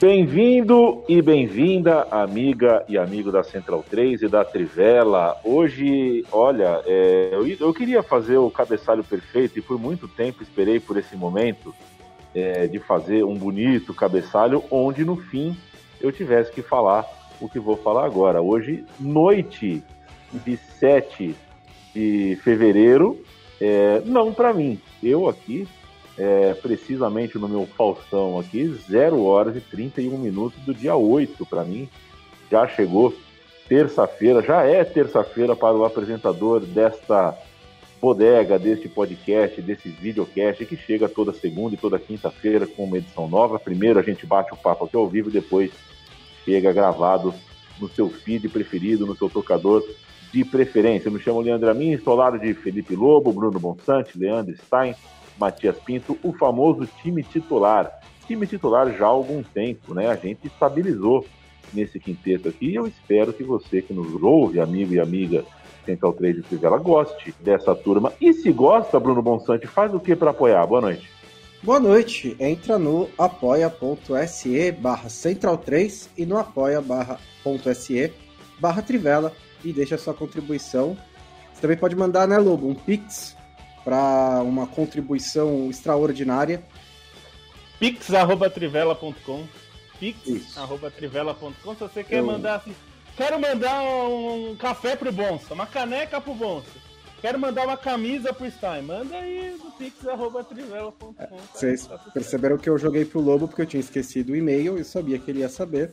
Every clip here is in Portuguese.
Bem-vindo e bem-vinda, amiga e amigo da Central 3 e da Trivela. Hoje, olha, é, eu, eu, queria fazer o cabeçalho perfeito e por muito tempo esperei por esse momento é, de fazer um bonito cabeçalho onde no fim eu tivesse que falar o que vou falar agora. Hoje, noite de 7 de fevereiro, é, não para mim. Eu aqui é, precisamente no meu Faustão aqui, 0 horas e 31 minutos do dia 8 para mim. Já chegou terça-feira, já é terça-feira para o apresentador desta bodega, deste podcast, desse videocast que chega toda segunda e toda quinta-feira com uma edição nova. Primeiro a gente bate o papo aqui ao vivo, depois chega gravado no seu feed preferido, no seu tocador de preferência. Eu me chamo Leandro Amin, estou ao lado de Felipe Lobo, Bruno Bonsante, Leandro Stein, Matias Pinto, o famoso time titular. Time titular já há algum tempo, né? A gente estabilizou nesse quinteto aqui e eu espero que você que nos ouve, amigo e amiga Central 3 de Trivela, goste dessa turma. E se gosta, Bruno Bonsante, faz o que para apoiar? Boa noite. Boa noite. Entra no apoia.se barra Central 3 e no apoia.se barra Trivela e deixa sua contribuição. Você também pode mandar, né, Lobo, um pix para uma contribuição extraordinária. pix@trivela.com pix@trivela.com se você quer Eu... mandar assim, quero mandar um café pro Bonsa, uma caneca pro Bonsa. Quero mandar uma camisa pro Stein. Manda aí no pix.trivela.com. Vocês perceberam que eu joguei pro Lobo porque eu tinha esquecido o e-mail e sabia que ele ia saber.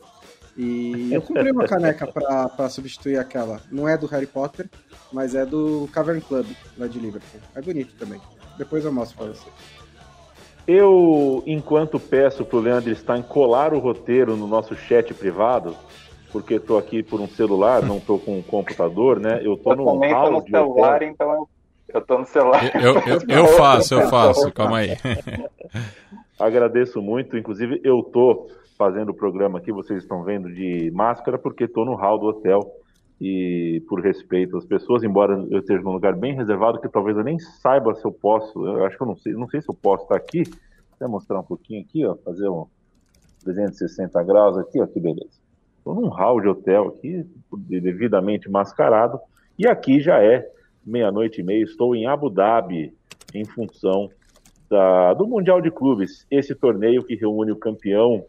E eu comprei uma caneca para substituir aquela. Não é do Harry Potter, mas é do Cavern Club, lá de Liverpool. É bonito também. Depois eu mostro para você. Eu, enquanto peço pro Leandro Stein colar o roteiro no nosso chat privado, porque estou aqui por um celular, não estou com um computador, né? Eu estou no também tô no celular, hotel. então eu estou no celular. Eu, eu, eu faço, eu faço, calma aí. Agradeço muito, inclusive eu tô fazendo o programa aqui, vocês estão vendo de máscara, porque estou no hall do hotel e por respeito às pessoas, embora eu esteja num lugar bem reservado, que talvez eu nem saiba se eu posso, eu acho que eu não sei, não sei se eu posso estar aqui, vou mostrar um pouquinho aqui, ó, fazer um 360 graus aqui, ó, que beleza. Estou num hall de hotel aqui, devidamente mascarado, e aqui já é meia-noite e meia, estou em Abu Dhabi, em função da, do Mundial de Clubes, esse torneio que reúne o campeão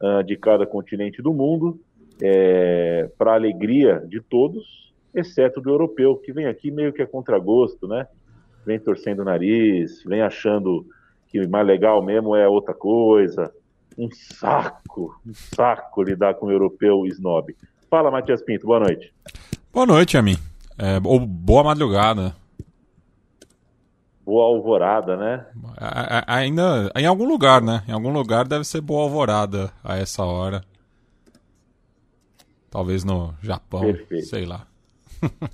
uh, de cada continente do mundo, é, para alegria de todos, exceto do europeu, que vem aqui meio que a contragosto, né? Vem torcendo o nariz, vem achando que mais legal mesmo é outra coisa. Um saco, um saco lidar com o europeu snob. Fala, Matias Pinto, boa noite. Boa noite, Amin. É, ou boa madrugada boa alvorada, né? ainda em algum lugar, né? Em algum lugar deve ser boa alvorada a essa hora. Talvez no Japão, Perfeito. sei lá.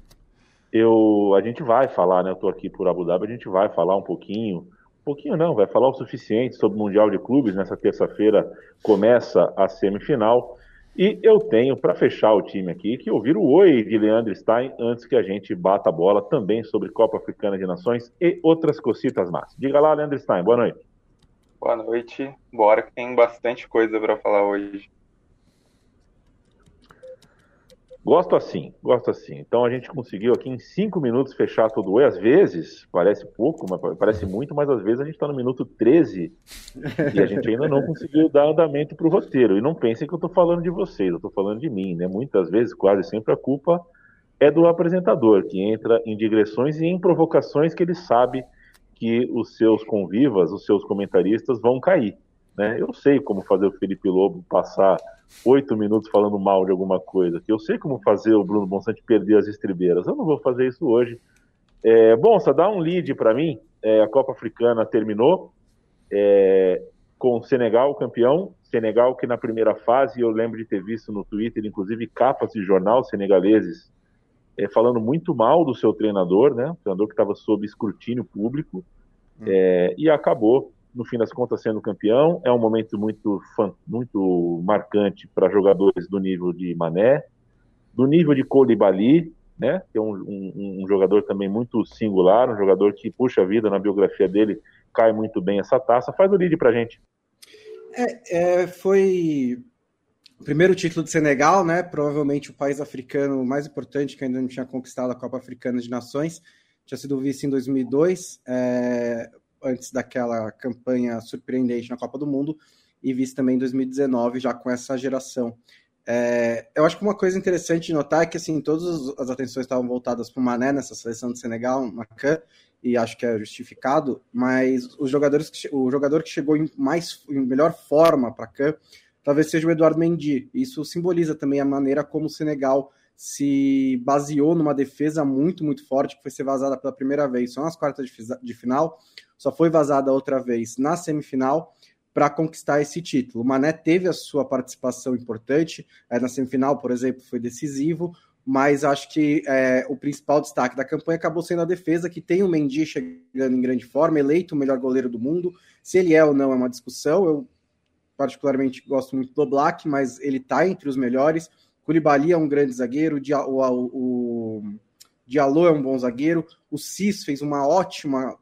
eu, a gente vai falar, né? Eu tô aqui por Abu Dhabi, a gente vai falar um pouquinho, um pouquinho não, vai falar o suficiente sobre o Mundial de Clubes. Nessa terça-feira começa a semifinal. E eu tenho, para fechar o time aqui, que ouvir o oi de Leandro Stein antes que a gente bata a bola também sobre Copa Africana de Nações e outras cocitas más. Diga lá, Leandro Stein, boa noite. Boa noite, bora que tem bastante coisa para falar hoje. Gosto assim, gosto assim. Então a gente conseguiu aqui em cinco minutos fechar tudo o Às vezes, parece pouco, mas parece muito, mas às vezes a gente está no minuto 13 e a gente ainda não conseguiu dar andamento para o roteiro. E não pensem que eu estou falando de vocês, eu estou falando de mim, né? Muitas vezes, quase sempre, a culpa é do apresentador, que entra em digressões e em provocações que ele sabe que os seus convivas, os seus comentaristas vão cair. Né? Eu sei como fazer o Felipe Lobo passar oito minutos falando mal de alguma coisa. Eu sei como fazer o Bruno Bonsante perder as estribeiras. Eu não vou fazer isso hoje. É, Bonsa, dá um lead para mim. É, a Copa Africana terminou é, com o Senegal campeão. Senegal que na primeira fase, eu lembro de ter visto no Twitter, inclusive capas de jornal senegaleses é, falando muito mal do seu treinador, né? O treinador que estava sob escrutínio público. É, e acabou no fim das contas, sendo campeão. É um momento muito, muito marcante para jogadores do nível de Mané, do nível de Colibali, né? Que é um, um, um, jogador também muito singular, um jogador que, puxa vida, na biografia dele, cai muito bem essa taça. Faz o lead pra gente. É, é, foi o primeiro título de Senegal, né? Provavelmente o país africano mais importante que ainda não tinha conquistado a Copa Africana de Nações. Tinha sido vice em 2002. É, antes daquela campanha surpreendente na Copa do Mundo, e vice também em 2019, já com essa geração. É, eu acho que uma coisa interessante de notar é que assim, todas as atenções estavam voltadas para o Mané nessa seleção de Senegal, Macan, e acho que é justificado, mas os jogadores que, o jogador que chegou em, mais, em melhor forma para Can talvez seja o Eduardo Mendy. Isso simboliza também a maneira como o Senegal se baseou numa defesa muito, muito forte, que foi ser vazada pela primeira vez só nas quartas de, de final, só foi vazada outra vez na semifinal para conquistar esse título. O Mané teve a sua participação importante, é, na semifinal, por exemplo, foi decisivo, mas acho que é, o principal destaque da campanha acabou sendo a defesa, que tem o Mendy chegando em grande forma, eleito o melhor goleiro do mundo. Se ele é ou não é uma discussão, eu particularmente gosto muito do Black, mas ele está entre os melhores. Koulibaly é um grande zagueiro, o, o, o Diallo é um bom zagueiro, o Cis fez uma ótima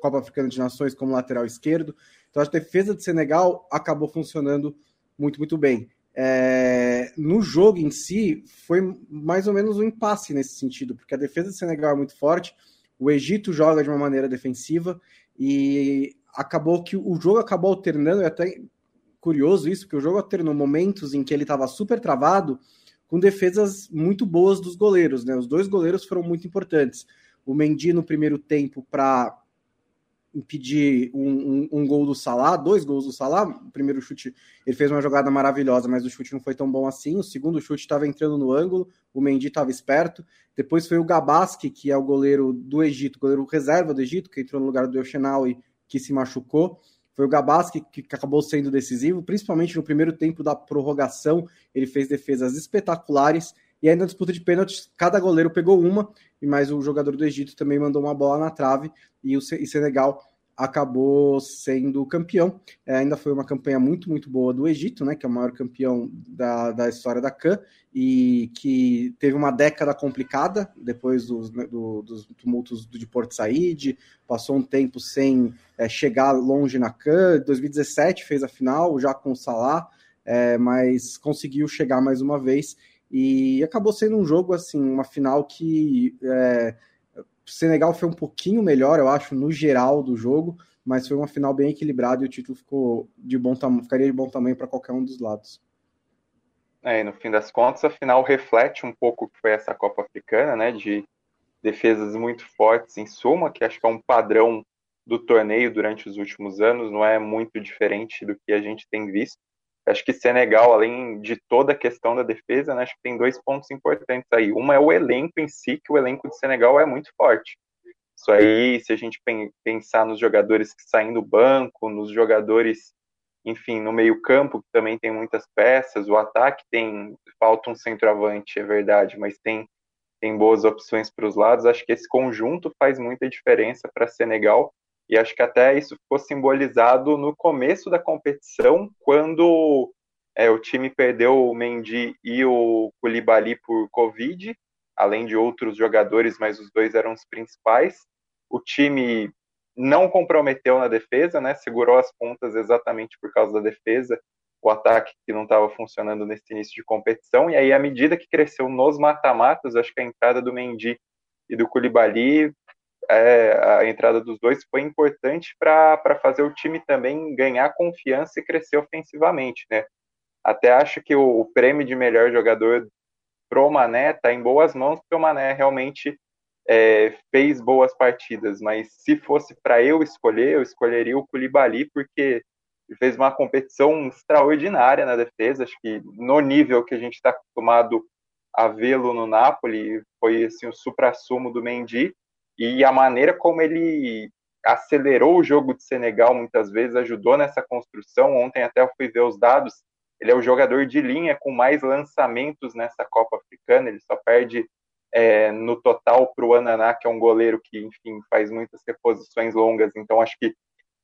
Copa Africana de Nações como lateral esquerdo. Então a defesa de Senegal acabou funcionando muito, muito bem. É, no jogo em si, foi mais ou menos um impasse nesse sentido, porque a defesa de Senegal é muito forte, o Egito joga de uma maneira defensiva e acabou que o jogo acabou alternando, é até curioso isso, porque o jogo alternou momentos em que ele estava super travado, com defesas muito boas dos goleiros, né? Os dois goleiros foram muito importantes. O Mendy no primeiro tempo para impedir um, um, um, gol do Salah, dois gols do Salah. O primeiro chute, ele fez uma jogada maravilhosa, mas o chute não foi tão bom assim. O segundo chute estava entrando no ângulo, o Mendy estava esperto. Depois foi o Gabaski, que é o goleiro do Egito, goleiro reserva do Egito, que entrou no lugar do e que se machucou. Foi o Gabaski que, que acabou sendo decisivo, principalmente no primeiro tempo da prorrogação. Ele fez defesas espetaculares. E aí na disputa de pênaltis, cada goleiro pegou uma, e mais o jogador do Egito também mandou uma bola na trave, e o Senegal acabou sendo campeão. É, ainda foi uma campanha muito, muito boa do Egito, né, que é o maior campeão da, da história da CAN, e que teve uma década complicada depois dos, né, do, dos tumultos de Porto Said, passou um tempo sem é, chegar longe na CAN. 2017 fez a final, já com o Salah, é, mas conseguiu chegar mais uma vez. E acabou sendo um jogo, assim, uma final que é, Senegal foi um pouquinho melhor, eu acho, no geral do jogo, mas foi uma final bem equilibrada e o título ficou de bom tamanho, ficaria de bom tamanho para qualquer um dos lados. É, no fim das contas, a final reflete um pouco o que foi essa Copa Africana, né? De defesas muito fortes em suma, que acho que é um padrão do torneio durante os últimos anos, não é muito diferente do que a gente tem visto. Acho que Senegal, além de toda a questão da defesa, né, acho que tem dois pontos importantes aí. Uma é o elenco em si, que o elenco de Senegal é muito forte. Isso aí, se a gente pensar nos jogadores que saem do banco, nos jogadores, enfim, no meio-campo, que também tem muitas peças, o ataque tem. Falta um centroavante, é verdade, mas tem, tem boas opções para os lados. Acho que esse conjunto faz muita diferença para Senegal e acho que até isso ficou simbolizado no começo da competição, quando é, o time perdeu o Mendy e o Koulibaly por Covid, além de outros jogadores, mas os dois eram os principais. O time não comprometeu na defesa, né? Segurou as pontas exatamente por causa da defesa, o ataque que não estava funcionando nesse início de competição. E aí, à medida que cresceu nos mata-matas, acho que a entrada do Mendy e do Koulibaly é, a entrada dos dois foi importante para fazer o time também ganhar confiança e crescer ofensivamente, né? Até acho que o, o prêmio de melhor jogador pro Mané está em boas mãos, porque o Mané realmente é, fez boas partidas, mas se fosse para eu escolher, eu escolheria o Koulibaly, porque fez uma competição extraordinária na defesa, acho que no nível que a gente está acostumado a vê-lo no Napoli, foi assim, o supra-sumo do Mendy, e a maneira como ele acelerou o jogo de Senegal muitas vezes, ajudou nessa construção. Ontem até eu fui ver os dados, ele é o jogador de linha com mais lançamentos nessa Copa Africana, ele só perde é, no total para o Ananá, que é um goleiro que, enfim, faz muitas reposições longas. Então, acho que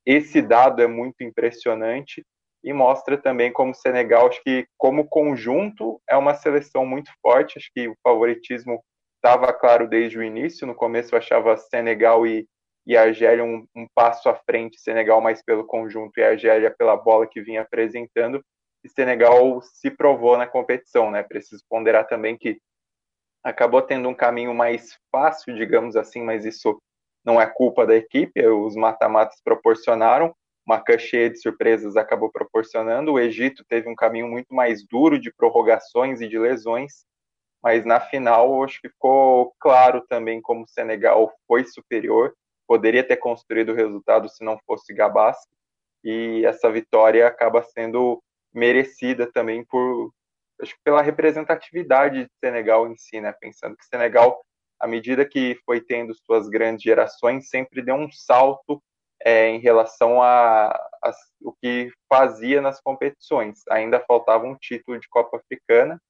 esse dado é muito impressionante e mostra também como o Senegal, acho que como conjunto é uma seleção muito forte, acho que o favoritismo estava claro desde o início, no começo eu achava Senegal e, e Argélia um, um, passo à frente, Senegal mais pelo conjunto e Argélia pela bola que vinha apresentando, e Senegal se provou na competição, né, preciso ponderar também que acabou tendo um caminho mais fácil, digamos assim, mas isso não é culpa da equipe, os mata-matas proporcionaram, uma cheia de surpresas acabou proporcionando. O Egito teve um caminho muito mais duro de prorrogações e de lesões, mas na final acho que ficou claro também como o Senegal foi superior, poderia ter construído o resultado se não fosse Gabas, e essa vitória acaba sendo merecida também por acho que pela representatividade de Senegal em si, né? Pensando que Senegal, à medida que foi tendo suas grandes gerações, sempre deu um salto é, em relação a, a, o que fazia nas competições. Ainda faltava um título de Copa Africana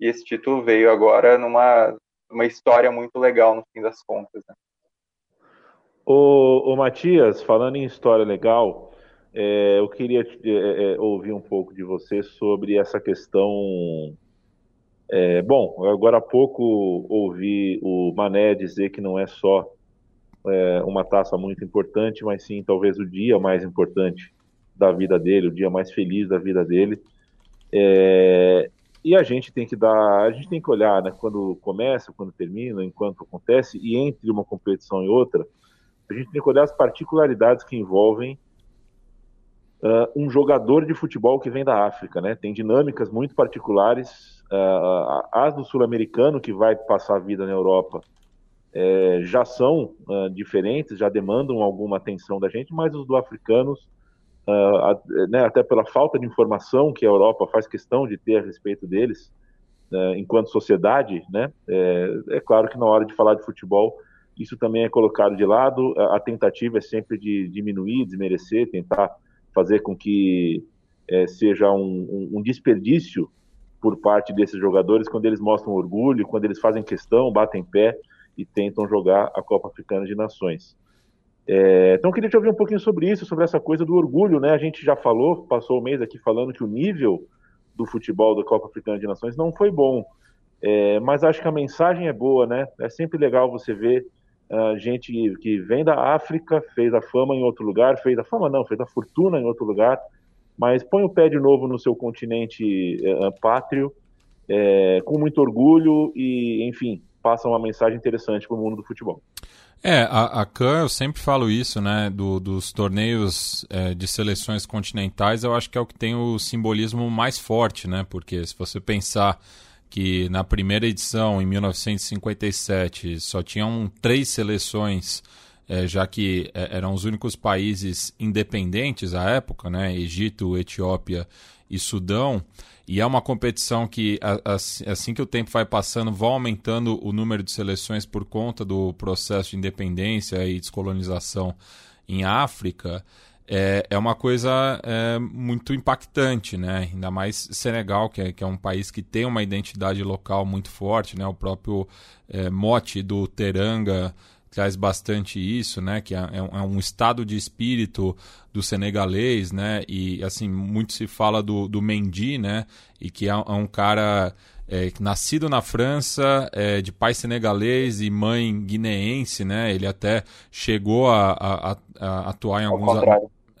e esse título veio agora numa uma história muito legal no fim das contas. Né? O, o Matias, falando em história legal, é, eu queria é, é, ouvir um pouco de você sobre essa questão. É, bom, agora há pouco ouvi o Mané dizer que não é só é, uma taça muito importante, mas sim talvez o dia mais importante da vida dele, o dia mais feliz da vida dele. É, e a gente tem que dar, a gente tem que olhar, né, quando começa, quando termina, enquanto acontece, e entre uma competição e outra, a gente tem que olhar as particularidades que envolvem uh, um jogador de futebol que vem da África, né? Tem dinâmicas muito particulares. Uh, as do sul-americano que vai passar a vida na Europa é, já são uh, diferentes, já demandam alguma atenção da gente, mas os do africanos, uh, né, até pela falta de informação que a Europa faz questão de ter a respeito deles, uh, enquanto sociedade, né, é, é, claro que na hora de falar de futebol, isso também é colocado de lado, a, a tentativa é sempre de diminuir, desmerecer, tentar fazer com que é, seja um, um, um desperdício por parte desses jogadores quando eles mostram orgulho, quando eles fazem questão, batem pé, e tentam jogar a Copa Africana de Nações. É, então, eu queria te ouvir um pouquinho sobre isso, sobre essa coisa do orgulho, né? A gente já falou, passou o mês aqui falando que o nível do futebol da Copa Africana de Nações não foi bom, é, mas acho que a mensagem é boa, né? É sempre legal você ver uh, gente que vem da África, fez a fama em outro lugar, fez a fama não, fez a fortuna em outro lugar, mas põe o pé de novo no seu continente uh, pátrio, é, com muito orgulho e, enfim, passa uma mensagem interessante para o mundo do futebol. É, a, a CAN, eu sempre falo isso, né, do, dos torneios é, de seleções continentais, eu acho que é o que tem o simbolismo mais forte, né, porque se você pensar que na primeira edição, em 1957, só tinham três seleções, é, já que é, eram os únicos países independentes à época, né, Egito, Etiópia e Sudão, e é uma competição que, assim que o tempo vai passando, vai aumentando o número de seleções por conta do processo de independência e descolonização em África. É, é uma coisa é, muito impactante, né? Ainda mais Senegal, que é, que é um país que tem uma identidade local muito forte, né? O próprio é, mote do Teranga traz bastante isso, né? Que é, é, é, um estado de espírito do senegalês, né? E assim muito se fala do, do Mendy, né? E que é, é um cara é, nascido na França, é, de pai senegalês e mãe guineense, né? Ele até chegou a, a, a atuar em alguns.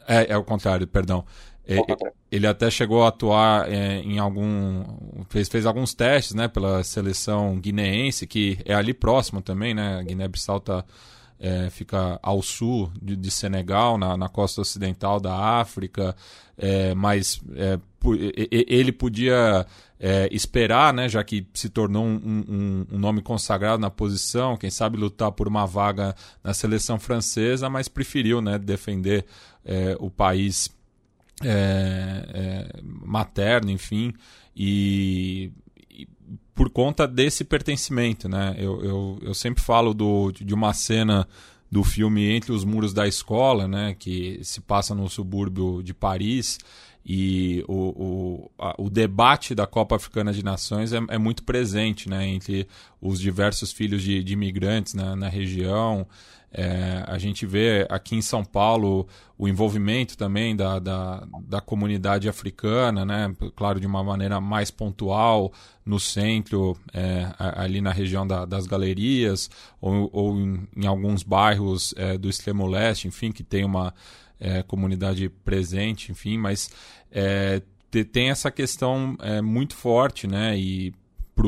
É, é o contrário, perdão. É, ele até chegou a atuar é, em algum. Fez, fez alguns testes né, pela seleção guineense, que é ali próximo também, né? Guiné-Bissau tá, é, fica ao sul de, de Senegal, na, na, costa ocidental da África, é, mas é, ele podia é, esperar, né, já que se tornou um, um, um, nome consagrado na posição, quem sabe lutar por uma vaga na seleção francesa, mas preferiu né, defender o país é, é, materno, enfim, e, e, por conta desse pertencimento, né? Eu, eu, eu sempre falo do, de uma cena do filme Entre os Muros da Escola, né, que se passa no subúrbio de Paris, e o, o, a, o debate da Copa Africana de Nações é, é, muito presente né, entre os diversos filhos de, de imigrantes na, na região. É, a gente vê aqui em São Paulo o envolvimento também da, da, da, comunidade africana, né? claro, de uma maneira mais pontual, no centro, é, ali na região da, das galerias, ou, ou em, em, alguns bairros é, do extremo leste, enfim, que tem uma é, comunidade presente, enfim, mas é, tem essa questão é, muito forte, né? E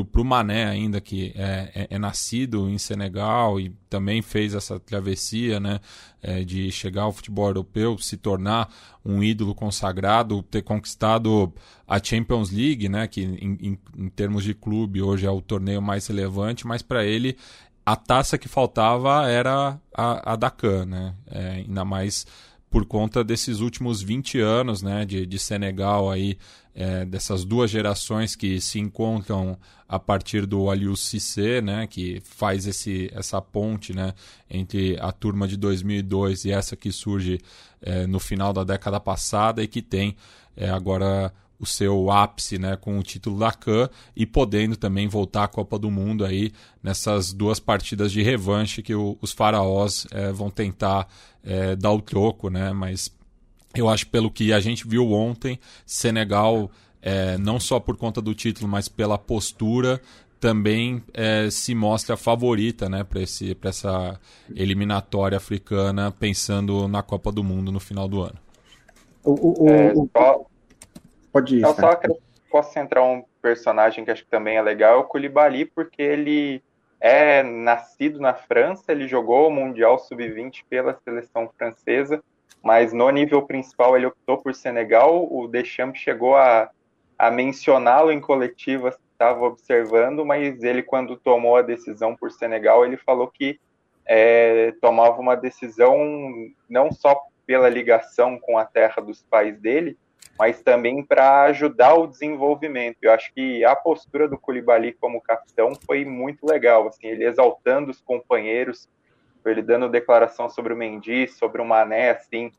para o Mané ainda que é, é, é, nascido em Senegal e também fez essa travessia né, é, de chegar ao futebol europeu, se tornar um ídolo consagrado, ter conquistado a Champions League, né, que em, em, em termos de clube hoje é o torneio mais relevante, mas para ele a taça que faltava era a, a da CAN, né, é, ainda mais por conta desses últimos 20 anos né, de, de Senegal aí, é, dessas duas gerações que se encontram a partir do Aliou Cissé, né, que faz esse, essa ponte né, entre a turma de 2002 e essa que surge é, no final da década passada e que tem é, agora o seu ápice né, com o título da CAN e podendo também voltar à Copa do Mundo aí nessas duas partidas de revanche que o, os faraós é, vão tentar é, dar o troco, né? Mas eu acho pelo que a gente viu ontem, Senegal, é, não só por conta do título, mas pela postura, também é, se mostra favorita né, para essa eliminatória africana, pensando na Copa do Mundo no final do ano. O, o, é, o, só, Pode ir. Eu só posso centrar um personagem que acho que também é legal, é o Koulibaly, porque ele é nascido na França, ele jogou o Mundial Sub-20 pela seleção francesa, mas no nível principal ele optou por Senegal. O Deschamps chegou a, a mencioná-lo em coletiva, estava observando, mas ele, quando tomou a decisão por Senegal, ele falou que é, tomava uma decisão não só pela ligação com a terra dos pais dele, mas também para ajudar o desenvolvimento. Eu acho que a postura do Koulibaly como capitão foi muito legal, assim, ele exaltando os companheiros, ele dando declaração sobre o Mendy, sobre o Mané, assim,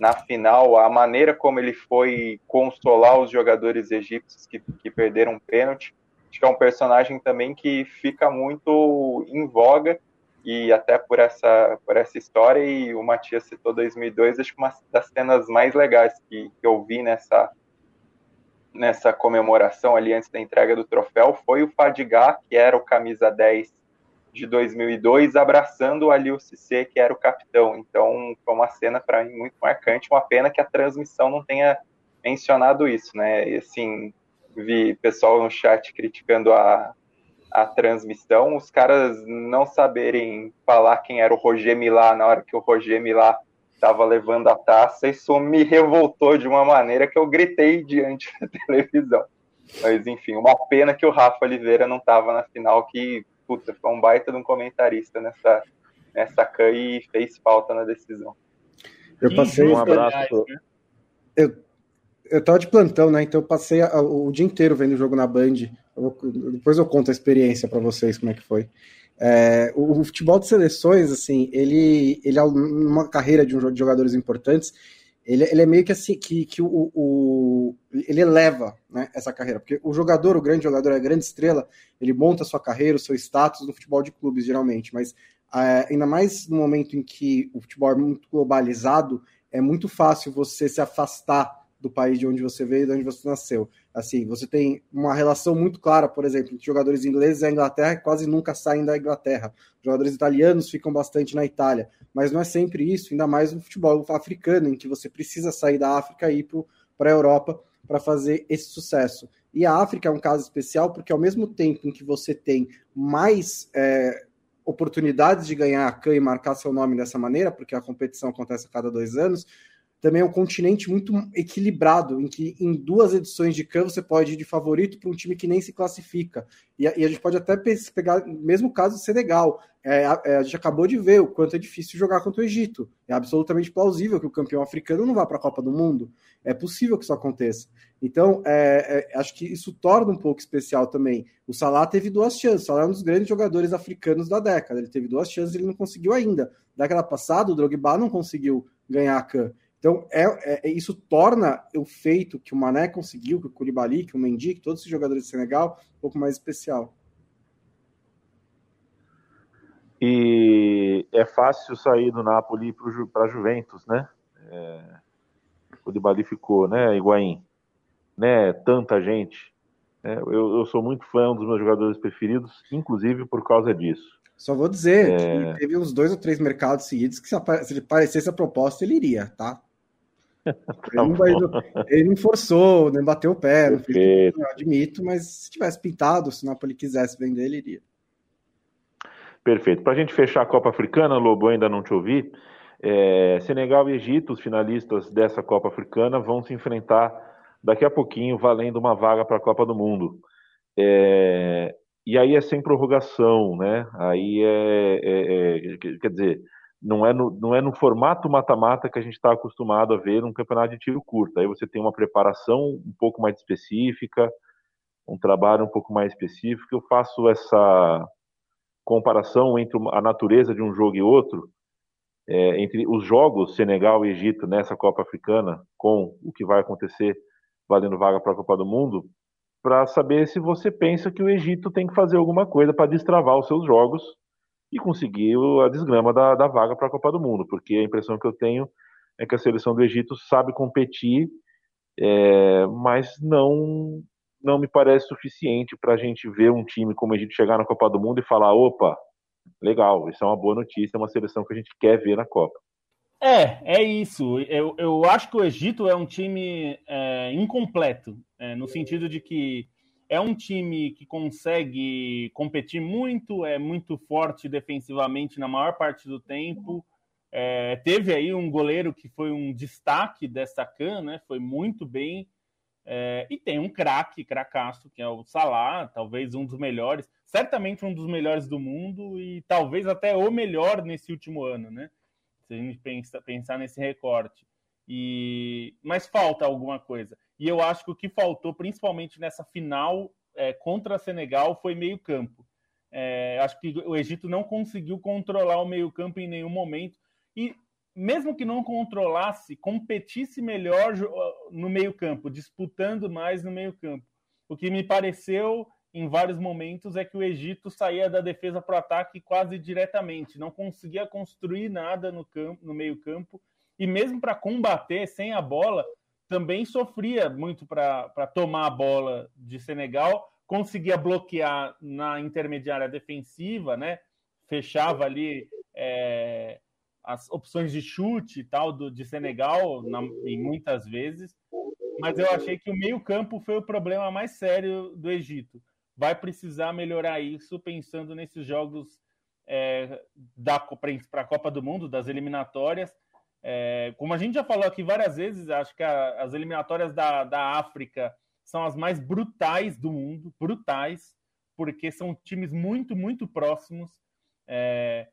na final, a maneira como ele foi consolar os jogadores egípcios que, que perderam pênalti, acho que é um personagem também que fica muito em voga e até por essa, por essa história, e o Matias citou 2002, acho que uma das cenas mais legais que, que eu vi nessa, nessa comemoração ali antes da entrega do troféu foi o Fadigar, que era o camisa 10 de 2002, abraçando ali o Cissé, que era o capitão. Então, foi uma cena para mim muito marcante. Uma pena que a transmissão não tenha mencionado isso, né? E assim, vi pessoal no chat criticando a, a transmissão, os caras não saberem falar quem era o Roger Milá na hora que o Roger Milá estava levando a taça, isso me revoltou de uma maneira que eu gritei diante da televisão. Mas enfim, uma pena que o Rafa Oliveira não estava na final, que puta, foi um baita de um comentarista nessa, nessa can e fez falta na decisão. Eu passei um abraço. Né? Eu, eu tava de plantão, né? Então eu passei o, o dia inteiro vendo o jogo na Band eu, depois eu conto a experiência para vocês como é que foi. É, o, o, futebol de seleções, assim, ele, ele é uma carreira de, um, de jogadores importantes. Ele, ele, é meio que assim que, que o, o, ele eleva né, essa carreira, porque o jogador, o grande jogador, a grande estrela, ele monta a sua carreira, o seu status no futebol de clubes, geralmente, mas é, ainda mais no momento em que o futebol é muito globalizado, é muito fácil você se afastar do país de onde você veio, de onde você nasceu. Assim, você tem uma relação muito clara, por exemplo, entre jogadores ingleses a Inglaterra que quase nunca saem da Inglaterra. Jogadores italianos ficam bastante na Itália, mas não é sempre isso, ainda mais no futebol africano, em que você precisa sair da África e ir para a Europa para fazer esse sucesso. E a África é um caso especial porque ao mesmo tempo em que você tem mais é, oportunidades de ganhar a CAN e marcar seu nome dessa maneira, porque a competição acontece a cada dois anos, também é um continente muito equilibrado, em que em duas edições de CAN você pode ir de favorito para um time que nem se classifica. E a, e a gente pode até pegar, mesmo caso do Senegal, é, a, é, a, gente acabou de ver o quanto é difícil jogar contra o Egito. É absolutamente plausível que o campeão africano não vá para a Copa do Mundo. É possível que isso aconteça. Então, é, é, acho que isso torna um pouco especial também. O Salah teve duas chances. O Salah é um dos grandes jogadores africanos da década. Ele teve duas chances e ele não conseguiu ainda. Década passada, o Drogba não conseguiu ganhar a CAN. Então, é, é, isso torna o feito que o Mané conseguiu, que o Koulibaly, que o Mendy, que todos esses jogadores de Senegal, um pouco mais especial. E é fácil sair do Napoli para a Juventus, né? É, o Koulibaly ficou, né, Higuaín? Né, tanta gente. É, eu, eu, sou muito fã, um dos meus jogadores preferidos, inclusive por causa disso. Só vou dizer é... que teve uns dois ou três mercados seguidos que se, se ele parecesse a proposta, ele iria, tá? Ele, não, vai, ele não forçou, nem bateu o pé, não fez, não admito, mas se tivesse pintado, se o Napoli quisesse vender, ele iria. Perfeito. Para a gente fechar a Copa Africana, Lobo, ainda não te ouvi. É, Senegal e Egito, os finalistas dessa Copa Africana, vão se enfrentar daqui a pouquinho, valendo uma vaga para a Copa do Mundo. É, e aí é sem prorrogação, né? Aí é, é, é quer dizer, não é no, não é no formato mata-mata que a gente está acostumado a ver um campeonato de tiro curto. Aí você tem uma preparação um pouco mais específica, um trabalho um pouco mais específico. Eu faço essa comparação entre a natureza de um jogo e outro, é, entre os jogos Senegal e Egito nessa Copa Africana, com o que vai acontecer valendo vaga para a Copa do Mundo, para saber se você pensa que o Egito tem que fazer alguma coisa para destravar os seus jogos e conseguir a desgrama da, da vaga para a Copa do Mundo, porque a impressão que eu tenho é que a seleção do Egito sabe competir, é, mas não não me parece suficiente para a gente ver um time como o Egito chegar na Copa do Mundo e falar, opa, legal, isso é uma boa notícia, é uma seleção que a gente quer ver na Copa. É, é isso. Eu, eu acho que o Egito é um time é, incompleto, é, no sentido de que é um time que consegue competir muito, é muito forte defensivamente na maior parte do tempo. É, teve aí um goleiro que foi um destaque dessa CAN, né? Foi muito bem. É, e tem um craque, cracaço, que é o Salah, talvez um dos melhores, certamente um dos melhores do mundo e talvez até o melhor nesse último ano, né? Se a gente pensa, pensar nesse recorte. E mas falta alguma coisa. E eu acho que o que faltou, principalmente nessa final é, contra Senegal, foi meio-campo. É, acho que o Egito não conseguiu controlar o meio-campo em nenhum momento. E mesmo que não controlasse, competisse melhor no meio-campo, disputando mais no meio-campo. O que me pareceu em vários momentos é que o Egito saía da defesa para o ataque quase diretamente, não conseguia construir nada no campo, no meio-campo, e mesmo para combater sem a bola, também sofria muito para tomar a bola de Senegal, conseguia bloquear na intermediária defensiva, né? Fechava ali é, as opções de chute e tal do, de Senegal na, em muitas vezes, mas eu achei que o meio-campo foi o problema mais sério do Egito. Vai precisar melhorar isso pensando nesses jogos é, para a Copa do Mundo, das eliminatórias, é, como a gente já falou aqui várias vezes, acho que a, as eliminatórias da, da África são as mais brutais do mundo brutais, porque são times muito, muito próximos. É,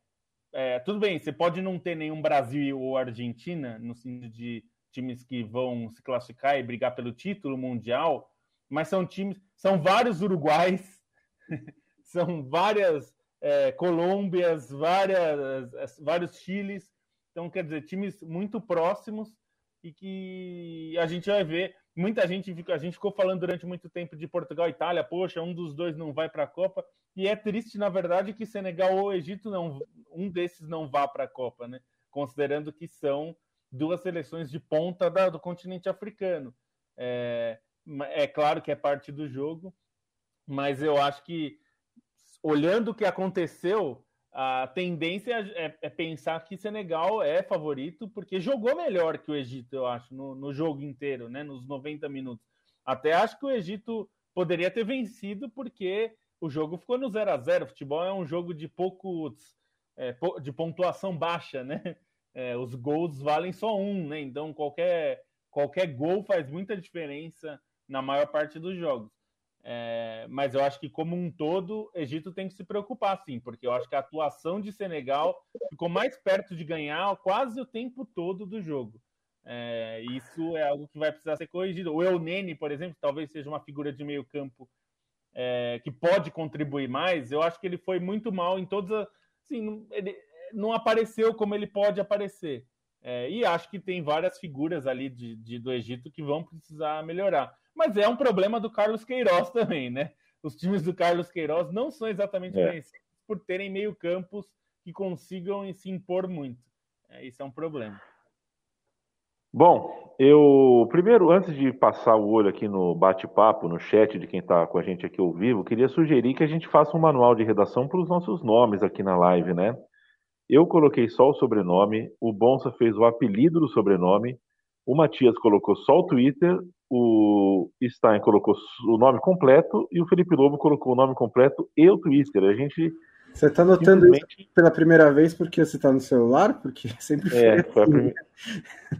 é, tudo bem, você pode não ter nenhum Brasil ou Argentina, no sentido de times que vão se classificar e brigar pelo título mundial, mas são times, são vários Uruguais, são várias é, Colômbias, várias, vários Chiles então, quer dizer, times muito próximos e que a gente vai ver. Muita gente, a gente ficou falando durante muito tempo de Portugal e Itália, poxa, um dos dois não vai para a Copa. E é triste, na verdade, que Senegal ou Egito não, um desses não vá para a Copa, né? Considerando que são duas seleções de ponta da, do continente africano. É, é claro que é parte do jogo, mas eu acho que olhando o que aconteceu, a tendência é, é, pensar que Senegal é favorito, porque jogou melhor que o Egito, eu acho, no, no, jogo inteiro, né? Nos 90 minutos. Até acho que o Egito poderia ter vencido, porque o jogo ficou no 0 a 0 Futebol é um jogo de poucos. É, de pontuação baixa, né? é, os gols valem só um, né? Então qualquer, qualquer gol faz muita diferença na maior parte dos jogos. É, mas eu acho que, como um todo, Egito tem que se preocupar, sim, porque eu acho que a atuação de Senegal ficou mais perto de ganhar quase o tempo todo do jogo. É, isso é algo que vai precisar ser corrigido. O Eunene, por exemplo, talvez seja uma figura de meio campo é, que pode contribuir mais. Eu acho que ele foi muito mal em todas as. Assim, ele não apareceu como ele pode aparecer. É, e acho que tem várias figuras ali de, de, do Egito que vão precisar melhorar. Mas é um problema do Carlos Queiroz também, né? Os times do Carlos Queiroz não são exatamente é. conhecidos por terem meio campos que consigam se impor muito. É, isso é um problema. Bom, eu primeiro, antes de passar o olho aqui no bate-papo, no chat de quem está com a gente aqui ao vivo, queria sugerir que a gente faça um manual de redação para os nossos nomes aqui na live, né? Eu coloquei só o sobrenome, o Bonsa fez o apelido do sobrenome, o Matias colocou só o Twitter, o Stein colocou o nome completo e o Felipe Lobo colocou o nome completo e o Twitter. A gente você está notando simplesmente... isso pela primeira vez porque você está no celular? Porque sempre foi. É, foi, a assim. primeira...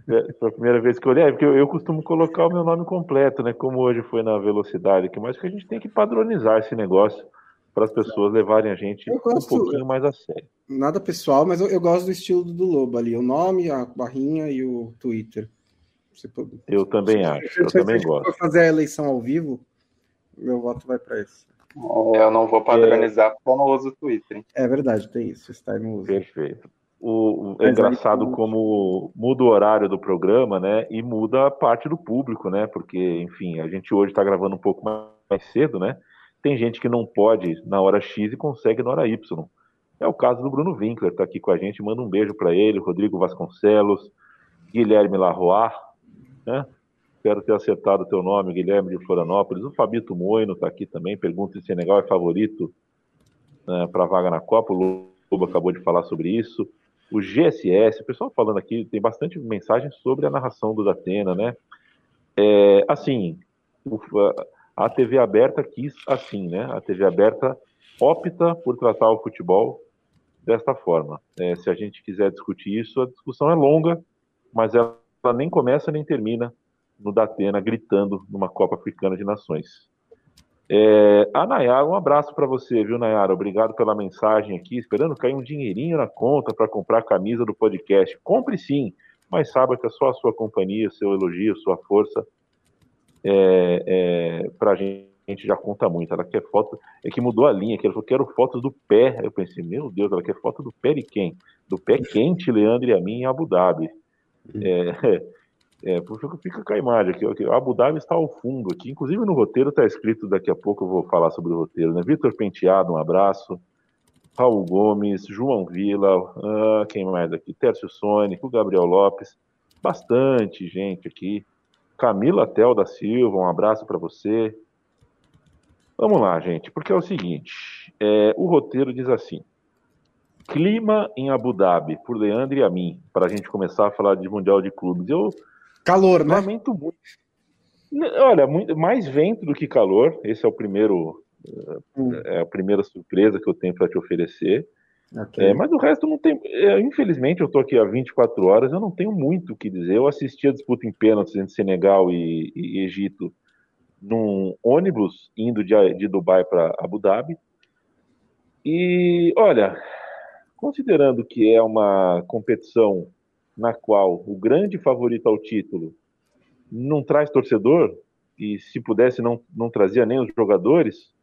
É, foi a primeira vez que eu olhei, é, porque eu, eu, costumo colocar o meu nome completo, né? Como hoje foi na velocidade aqui, mas que a gente tem que padronizar esse negócio para as pessoas levarem a gente gosto, um pouquinho mais a sério. Nada pessoal, mas eu, eu, gosto do estilo do Lobo ali, o nome, a barrinha e o Twitter. Pode... Eu também acho, se, eu se também gosto. Se fazer a eleição ao vivo, meu voto vai para esse. Eu não vou padronizar é... porque eu não uso o Twitter. É verdade, tem isso. Está no uso. Perfeito. O, é engraçado aí, como muda o horário do programa, né? E muda a parte do público, né? Porque, enfim, a gente hoje está gravando um pouco mais cedo, né? Tem gente que não pode na hora X e consegue na hora Y. É o caso do Bruno Winkler, está aqui com a gente. Manda um beijo para ele, Rodrigo Vasconcelos, Guilherme Larroar, né? Espero ter acertado o teu nome, Guilherme de Florianópolis. O Fabito Moino está aqui também. Pergunta se Senegal é favorito né, para a vaga na Copa. O Lobo acabou de falar sobre isso. O GSS, o pessoal falando aqui, tem bastante mensagem sobre a narração do Datena, né? É, assim, a TV aberta quis assim, né? A TV aberta opta por tratar o futebol desta forma. É, se a gente quiser discutir isso, a discussão é longa, mas ela nem começa nem termina no Datena gritando numa Copa Africana de Nações. É, a Nayara, um abraço para você, viu, Nayara? Obrigado pela mensagem aqui, esperando cair um dinheirinho na conta para comprar a camisa do podcast. Compre sim, mas saiba que é só a sua companhia, seu elogio, sua força, é, é, para a gente já conta muito. Ela quer foto, é que mudou a linha, que ela falou, quero fotos do pé. Eu pensei, meu Deus, ela quer foto do pé de quem? Do pé quente, Leandro e a mim em Abu Dhabi. É, é, fica com a imagem aqui, aqui. Abu Dhabi está ao fundo aqui. Inclusive no roteiro está escrito, daqui a pouco eu vou falar sobre o roteiro, né? Vitor Penteado, um abraço. Raul Gomes, João Vila, ah, quem mais aqui? Tércio Sônico, Gabriel Lopes, bastante gente aqui. Camila Tel da Silva, um abraço para você. Vamos lá, gente, porque é o seguinte: é, o roteiro diz assim: Clima em Abu Dhabi, por Leandro e a mim, para a gente começar a falar de Mundial de Clubes. Eu Calor, né? Lamento muito. Olha, muito, mais vento do que calor. Esse é o primeiro, hum. é a primeira surpresa que eu tenho para te oferecer. Okay. É, mas o resto não tem. É, infelizmente, eu estou aqui há 24 horas, eu não tenho muito o que dizer. Eu assisti a disputa em pênaltis entre Senegal e, e Egito num ônibus indo de, de Dubai para Abu Dhabi. E olha, considerando que é uma competição na qual o grande favorito ao título não traz torcedor, e se pudesse não, não trazia nem os jogadores,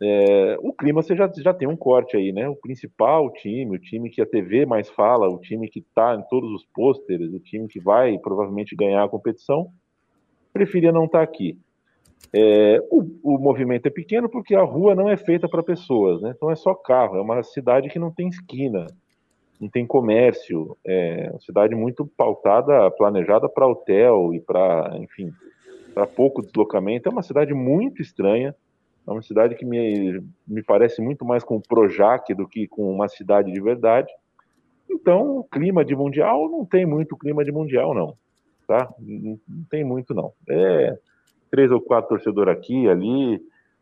é, o clima você já, já tem um corte aí, né? O principal time, o time que a TV mais fala, o time que está em todos os pôsteres, o time que vai provavelmente ganhar a competição, preferia não estar tá aqui. É, o, o, movimento é pequeno porque a rua não é feita para pessoas, né? Então é só carro, é uma cidade que não tem esquina não tem comércio, é uma cidade muito pautada, planejada para hotel e para, enfim, para pouco deslocamento. É uma cidade muito estranha, é uma cidade que me, me parece muito mais com Projac do que com uma cidade de verdade. Então, clima de mundial não tem muito clima de mundial, não. Tá? Não, não tem muito, não. É três ou quatro torcedores aqui, ali,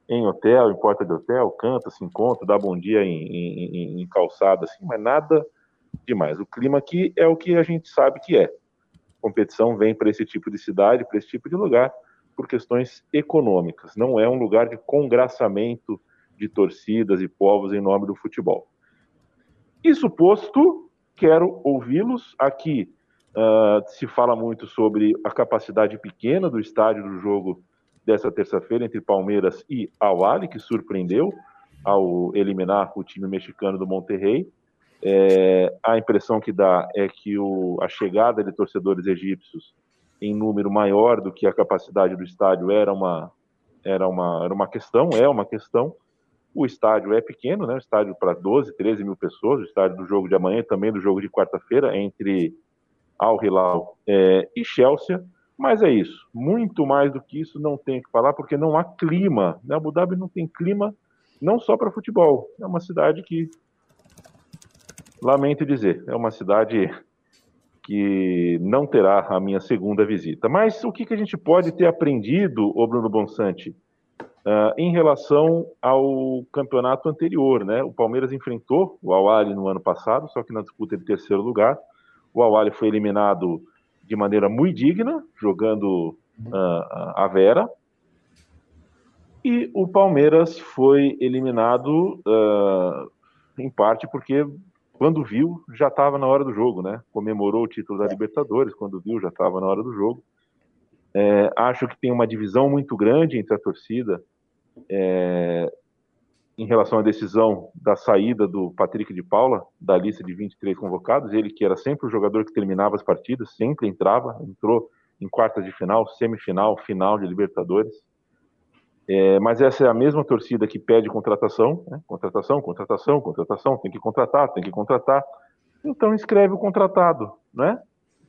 em hotel, em porta de hotel, canta, se encontra, dá bom dia em, em, em calçada, assim, mas nada demais. O clima aqui é o que a gente sabe que é. Competição vem para esse tipo de cidade, para esse tipo de lugar, por questões econômicas. Não é um lugar de congraçamento de torcidas e povos em nome do futebol. Isso posto, quero ouvi-los. Aqui uh, se fala muito sobre a capacidade pequena do estádio do jogo dessa terça-feira entre Palmeiras e Awali, que surpreendeu ao eliminar o time mexicano do Monterrey. É, a impressão que dá é que o, a chegada de torcedores egípcios em número maior do que a capacidade do estádio era uma, era uma, era uma questão, é uma questão. O estádio é pequeno, né? O estádio para 12, 13 mil pessoas, o estádio do jogo de amanhã também do jogo de quarta-feira, entre Al Hilal é, e Chelsea. Mas é isso. Muito mais do que isso não tem que falar, porque não há clima. Né? Abu Dhabi não tem clima, não só para futebol. É uma cidade que, lamento dizer, é uma cidade que não terá a minha segunda visita. Mas o que, que a gente pode ter aprendido, o Bruno Bonsante, uh, em relação ao campeonato anterior, né? O Palmeiras enfrentou o Awali no ano passado, só que na disputa de terceiro lugar. O Awali foi eliminado de maneira muito digna, jogando uh, a Vera. E o Palmeiras foi eliminado uh, em parte porque quando viu, já estava na hora do jogo, né? Comemorou o título da Libertadores, quando viu, já estava na hora do jogo. É, acho que tem uma divisão muito grande entre a torcida é, em relação à decisão da saída do Patrick de Paula da lista de 23 convocados. Ele que era sempre o jogador que terminava as partidas, sempre entrava, entrou em quartas de final, semifinal, final de Libertadores. É, mas essa é a mesma torcida que pede contratação, né? contratação, contratação, contratação, tem que contratar, tem que contratar. Então escreve o contratado, né?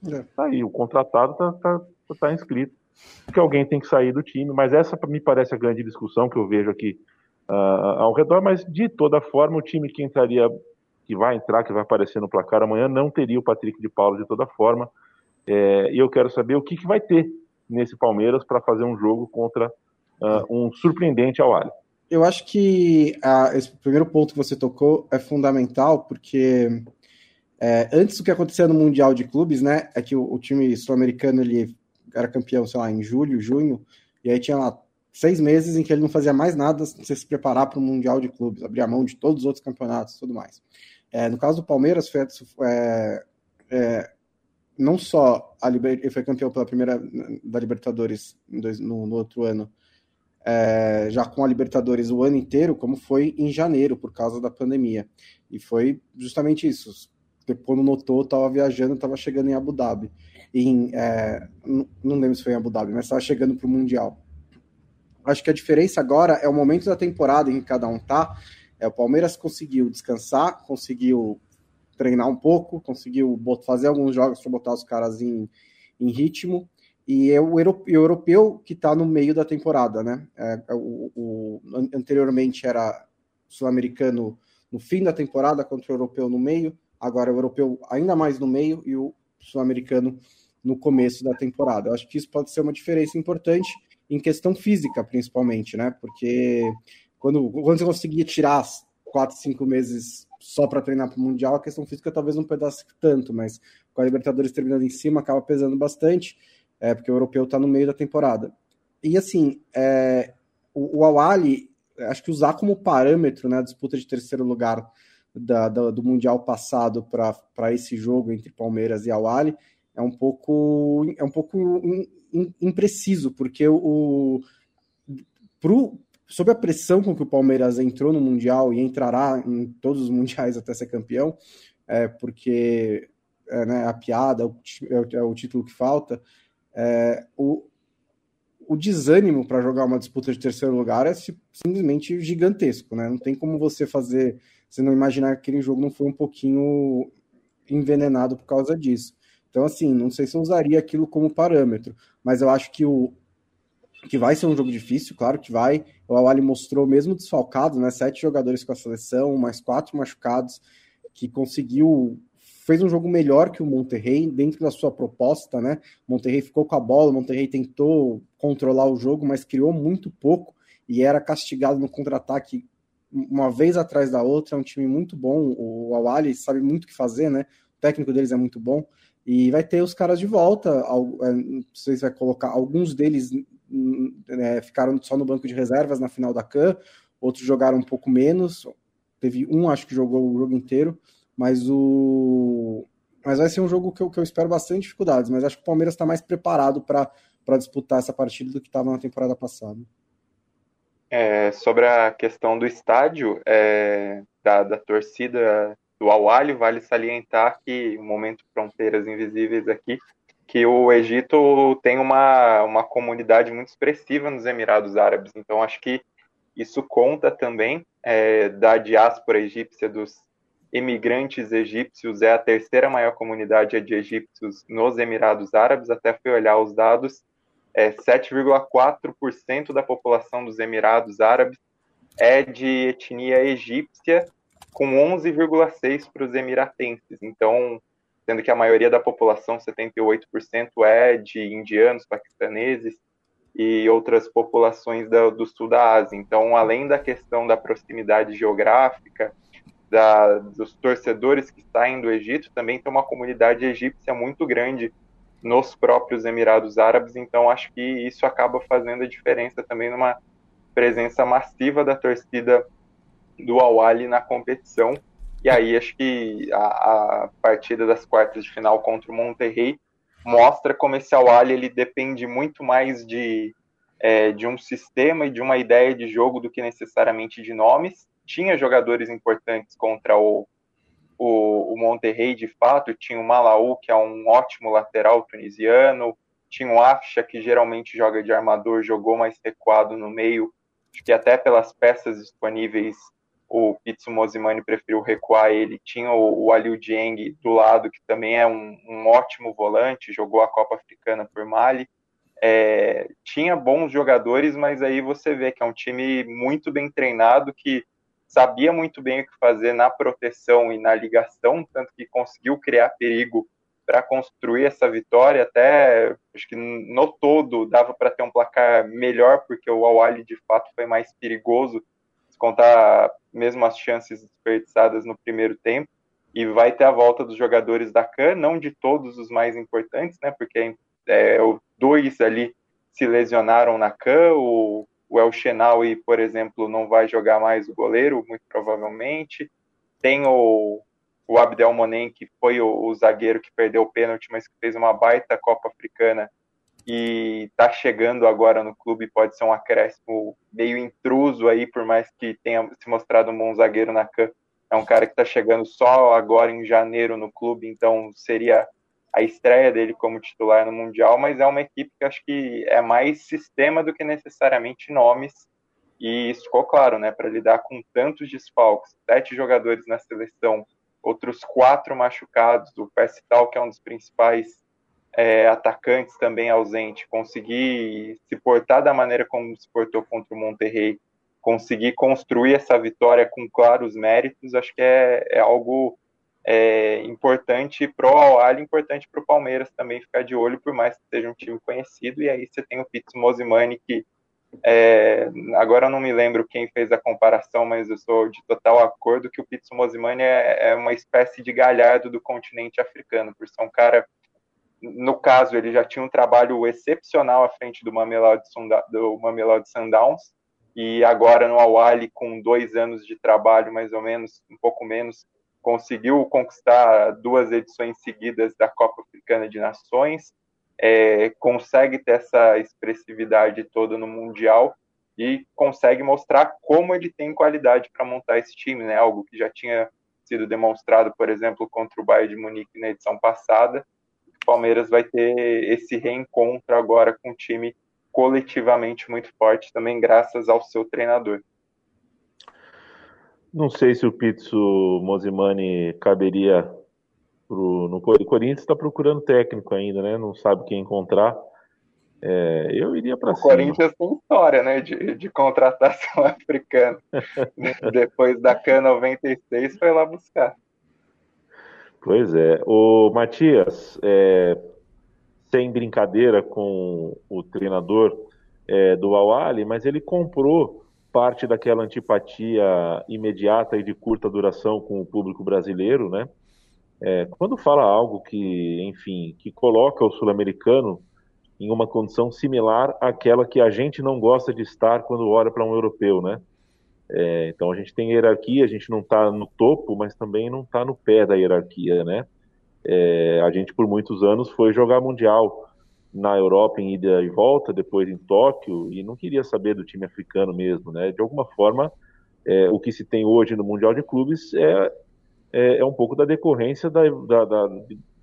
É. Tá aí, o contratado tá, tá, tá inscrito. Que alguém tem que sair do time, mas essa me parece a grande discussão que eu vejo aqui uh, ao redor. Mas de toda forma, o time que entraria, que vai entrar, que vai aparecer no placar amanhã, não teria o Patrick de Paulo de toda forma. É, e eu quero saber o que, que vai ter nesse Palmeiras para fazer um jogo contra uh, um surpreendente ao Ali. Eu acho que uh, esse primeiro ponto que você tocou é fundamental, porque é, antes do que acontecia no Mundial de Clubes, né, é que o, o time sul-americano ele era campeão, sei lá, em julho, junho, e aí tinha lá seis meses em que ele não fazia mais nada sem se preparar para o Mundial de Clubes, abrir a mão de todos os outros campeonatos tudo mais. É, no caso do Palmeiras, foi, é, é, não só a Liber... ele foi campeão pela primeira da Libertadores no, no outro ano, é, já com a Libertadores o ano inteiro, como foi em janeiro, por causa da pandemia. E foi justamente isso. Quando notou, estava viajando, estava chegando em Abu Dhabi. Em, é, não lembro se foi em Abu Dhabi, mas estava chegando para o Mundial. Acho que a diferença agora é o momento da temporada em que cada um tá. É, o Palmeiras conseguiu descansar, conseguiu treinar um pouco, conseguiu fazer alguns jogos para botar os caras em, em ritmo e é o europeu que está no meio da temporada, né? É, é, o, o, anteriormente era sul-americano no fim da temporada contra o europeu no meio, agora é o europeu ainda mais no meio e o sul-americano no começo da temporada. Eu acho que isso pode ser uma diferença importante em questão física, principalmente, né? Porque quando, quando você conseguia tirar quatro, cinco meses só para treinar para o Mundial, a questão física talvez não pedasse tanto, mas com a Libertadores terminando em cima, acaba pesando bastante é, porque o europeu está no meio da temporada. E assim, é, o, o Awali, acho que usar como parâmetro né, a disputa de terceiro lugar da, da, do Mundial passado para esse jogo entre Palmeiras e Awali é um pouco, é um pouco impreciso, porque o, pro, sob a pressão com que o Palmeiras entrou no Mundial e entrará em todos os mundiais até ser campeão, é, porque é, né, a piada é, é o título que falta, é, o, o desânimo para jogar uma disputa de terceiro lugar é simplesmente gigantesco, né? Não tem como você fazer, você não imaginar que aquele jogo não foi um pouquinho envenenado por causa disso. Então, assim, não sei se eu usaria aquilo como parâmetro, mas eu acho que o que vai ser um jogo difícil, claro que vai. O Awali mostrou, mesmo desfalcado, né? Sete jogadores com a seleção, mais quatro machucados, que conseguiu fez um jogo melhor que o Monterrey dentro da sua proposta, né? O Monterrey ficou com a bola, o Monterrey tentou controlar o jogo, mas criou muito pouco e era castigado no contra-ataque uma vez atrás da outra, é um time muito bom. O Awali sabe muito o que fazer, né? O técnico deles é muito bom. E vai ter os caras de volta. É, não sei se vai colocar. Alguns deles é, ficaram só no banco de reservas na final da CAN, outros jogaram um pouco menos. Teve um, acho que jogou o jogo inteiro, mas o. Mas vai ser um jogo que eu, que eu espero bastante dificuldades, mas acho que o Palmeiras está mais preparado para disputar essa partida do que estava na temporada passada. É, sobre a questão do estádio, é, da, da torcida do Awali, vale salientar que o momento Fronteiras Invisíveis aqui, que o Egito tem uma, uma comunidade muito expressiva nos Emirados Árabes. Então, acho que isso conta também é, da diáspora egípcia, dos imigrantes egípcios. É a terceira maior comunidade de egípcios nos Emirados Árabes. Até fui olhar os dados. É, 7,4% da população dos Emirados Árabes é de etnia egípcia com 11,6% para os emiratenses. Então, sendo que a maioria da população, 78%, é de indianos, paquistaneses e outras populações do, do sul da Ásia. Então, além da questão da proximidade geográfica, da, dos torcedores que saem do Egito, também tem uma comunidade egípcia muito grande nos próprios Emirados Árabes, então acho que isso acaba fazendo a diferença também numa presença massiva da torcida do Awali na competição. E aí acho que a, a, partida das quartas de final contra o Monterrey mostra como esse Awali ele depende muito mais de, é, de um sistema e de uma ideia de jogo do que necessariamente de nomes. Tinha jogadores importantes contra o, o, o Monterrey, de fato, tinha o Malaú, que é um ótimo lateral tunisiano, tinha o Afcha, que geralmente joga de armador, jogou mais recuado no meio, acho que até pelas peças disponíveis o Pitsu Mosimani preferiu recuar ele. Tinha o, o Aliu Dieng do lado, que também é um, um, ótimo volante, jogou a Copa Africana por Mali. É, tinha bons jogadores, mas aí você vê que é um time muito bem treinado, que sabia muito bem o que fazer na proteção e na ligação, tanto que conseguiu criar perigo para construir essa vitória. Até acho que no todo dava para ter um placar melhor, porque o Awali de fato foi mais perigoso contar mesmo as chances desperdiçadas no primeiro tempo. E vai ter a volta dos jogadores da CAN, não de todos os mais importantes, né? Porque é, dois ali se lesionaram na CAN, o, o El Chenaui, por exemplo, não vai jogar mais o goleiro, muito provavelmente. Tem o, o Abdel Monem, que foi o, o zagueiro que perdeu o pênalti, mas que fez uma baita Copa Africana e está chegando agora no clube, pode ser um acréscimo meio intruso aí, por mais que tenha se mostrado um bom zagueiro na CAN. É um cara que está chegando só agora em janeiro no clube, então seria a estreia dele como titular no Mundial, mas é uma equipe que acho que é mais sistema do que necessariamente nomes, e isso ficou claro, né, para lidar com tantos desfalques, sete jogadores na seleção, outros quatro machucados, o Percival, que é um dos principais é, atacantes também ausente, conseguir se portar da maneira como se portou contra o Monterrey, conseguir construir essa vitória com claros méritos, acho que é, é algo é, importante para o Al importante para o Palmeiras também ficar de olho, por mais que seja um time conhecido, e aí você tem o Pizzo Mosimani, que é, agora eu não me lembro quem fez a comparação, mas eu sou de total acordo que o Pizzo Mosimani é, é uma espécie de galhardo do continente africano, por ser um cara no caso, ele já tinha um trabalho excepcional à frente do Mamelodi, do Mamelodi Sundowns, e agora no Awali, com dois anos de trabalho, mais ou menos, um pouco menos, conseguiu conquistar duas edições seguidas da Copa Africana de Nações, é, consegue ter essa expressividade toda no Mundial e consegue mostrar como ele tem qualidade para montar esse time, né? Algo que já tinha sido demonstrado, por exemplo, contra o Bayern de Munique na edição passada, Palmeiras vai ter esse reencontro agora com um time coletivamente muito forte, também graças ao seu treinador. Não sei se o Pizzo Mosimani caberia pro, no o Corinthians está procurando técnico ainda, né? Não sabe quem encontrar. É, eu iria para cima. O Corinthians tem história, né, de, de contratação africana. Depois da CAN 96 foi lá buscar. Pois é. O Matias, é, sem brincadeira com o treinador é, do Awali, mas ele comprou parte daquela antipatia imediata e de curta duração com o público brasileiro, né? É, quando fala algo que, enfim, que coloca o sul-americano em uma condição similar àquela que a gente não gosta de estar quando olha para um europeu, né? É, então a gente tem hierarquia, a gente não está no topo, mas também não está no pé da hierarquia, né? É, a gente por muitos anos foi jogar mundial na Europa em ida e volta, depois em Tóquio, e não queria saber do time africano mesmo, né? De alguma forma, é, o que se tem hoje no Mundial de Clubes é, é, é um pouco da decorrência da, da, da,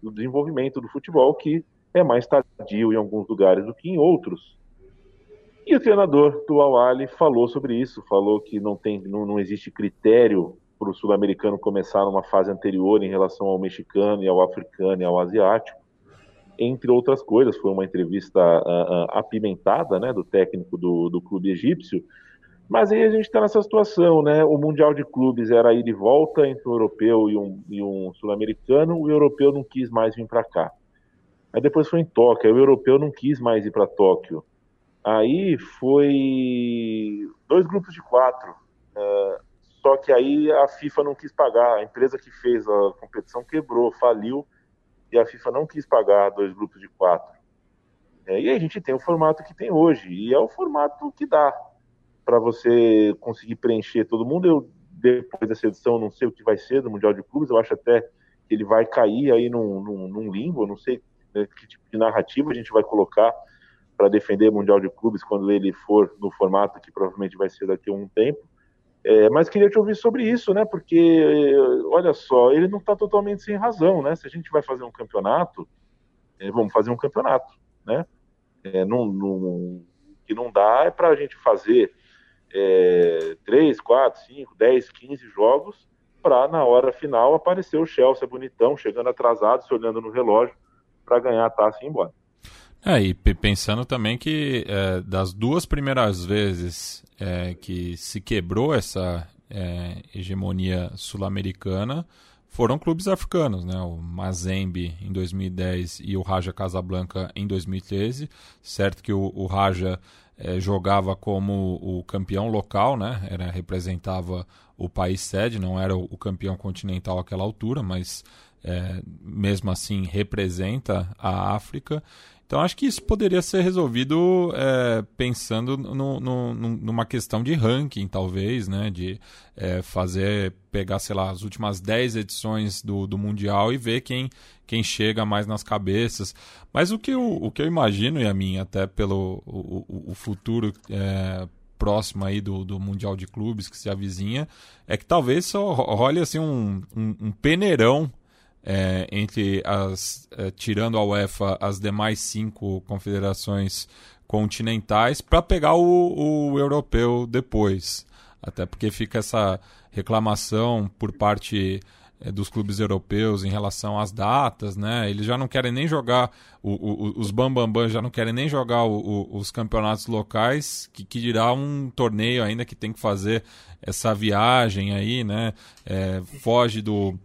do desenvolvimento do futebol, que é mais tardio em alguns lugares do que em outros. E o treinador do Awali falou sobre isso, falou que não, tem, não, não existe critério para o sul-americano começar numa fase anterior em relação ao mexicano e ao africano e ao asiático entre outras coisas. Foi uma entrevista uh, uh, apimentada né, do técnico do, do clube egípcio. Mas aí a gente está nessa situação, né? O Mundial de Clubes era ir de volta entre um europeu e um, e um sul-americano, o europeu não quis mais vir para cá. Aí depois foi em Tóquio, o europeu não quis mais ir para Tóquio. Aí foi dois grupos de quatro. Uh, só que aí a FIFA não quis pagar, a empresa que fez a competição quebrou, faliu e a FIFA não quis pagar dois grupos de quatro. É, e a gente tem o formato que tem hoje, e é o formato que dá para você conseguir preencher todo mundo. Eu, depois dessa edição, não sei o que vai ser do Mundial de Clubes, eu acho até que ele vai cair aí num, num, num limbo, não sei né, que tipo de narrativa a gente vai colocar para defender o Mundial de Clubes quando ele for no formato que provavelmente vai ser daqui a um tempo. É, mas queria te ouvir sobre isso, né? Porque, olha só, ele não está totalmente sem razão, né? Se a gente vai fazer um campeonato, é, vamos fazer um campeonato, né? É, que não dá é para a gente fazer é, 3, 4, 5, 10, 15 jogos para, na hora final, aparecer o Chelsea bonitão, chegando atrasado, se olhando no relógio, para ganhar a taça e ir embora. É, e pensando também que é, das duas primeiras vezes é, que se quebrou essa é, hegemonia sul-americana, foram clubes africanos, né? O Mazembe em 2010 e o Raja Casablanca em 2013. Certo que o, o Raja é, jogava como o campeão local, né? Era, representava o país sede, não era o, o campeão continental àquela altura, mas é, mesmo assim representa a África. Então acho que isso poderia ser resolvido é, pensando no, no, numa questão de ranking, talvez, né? De é, fazer, pegar, sei lá, as últimas 10 edições do, do Mundial e ver quem, quem chega mais nas cabeças. Mas o que eu, o que eu imagino, e a mim, até pelo o, o futuro é, próximo aí do, do Mundial de Clubes que se avizinha, é que talvez só role assim um, um, um peneirão é, entre as é, tirando a UEFA as demais cinco confederações continentais para pegar o, o, europeu depois até porque fica essa reclamação por parte é, dos clubes europeus em relação às datas, né? Eles já não querem nem jogar o, o, os bambambam bam, já não querem nem jogar os campeonatos locais, que, que dirá um torneio ainda que tem que fazer essa viagem aí, né? É, foge do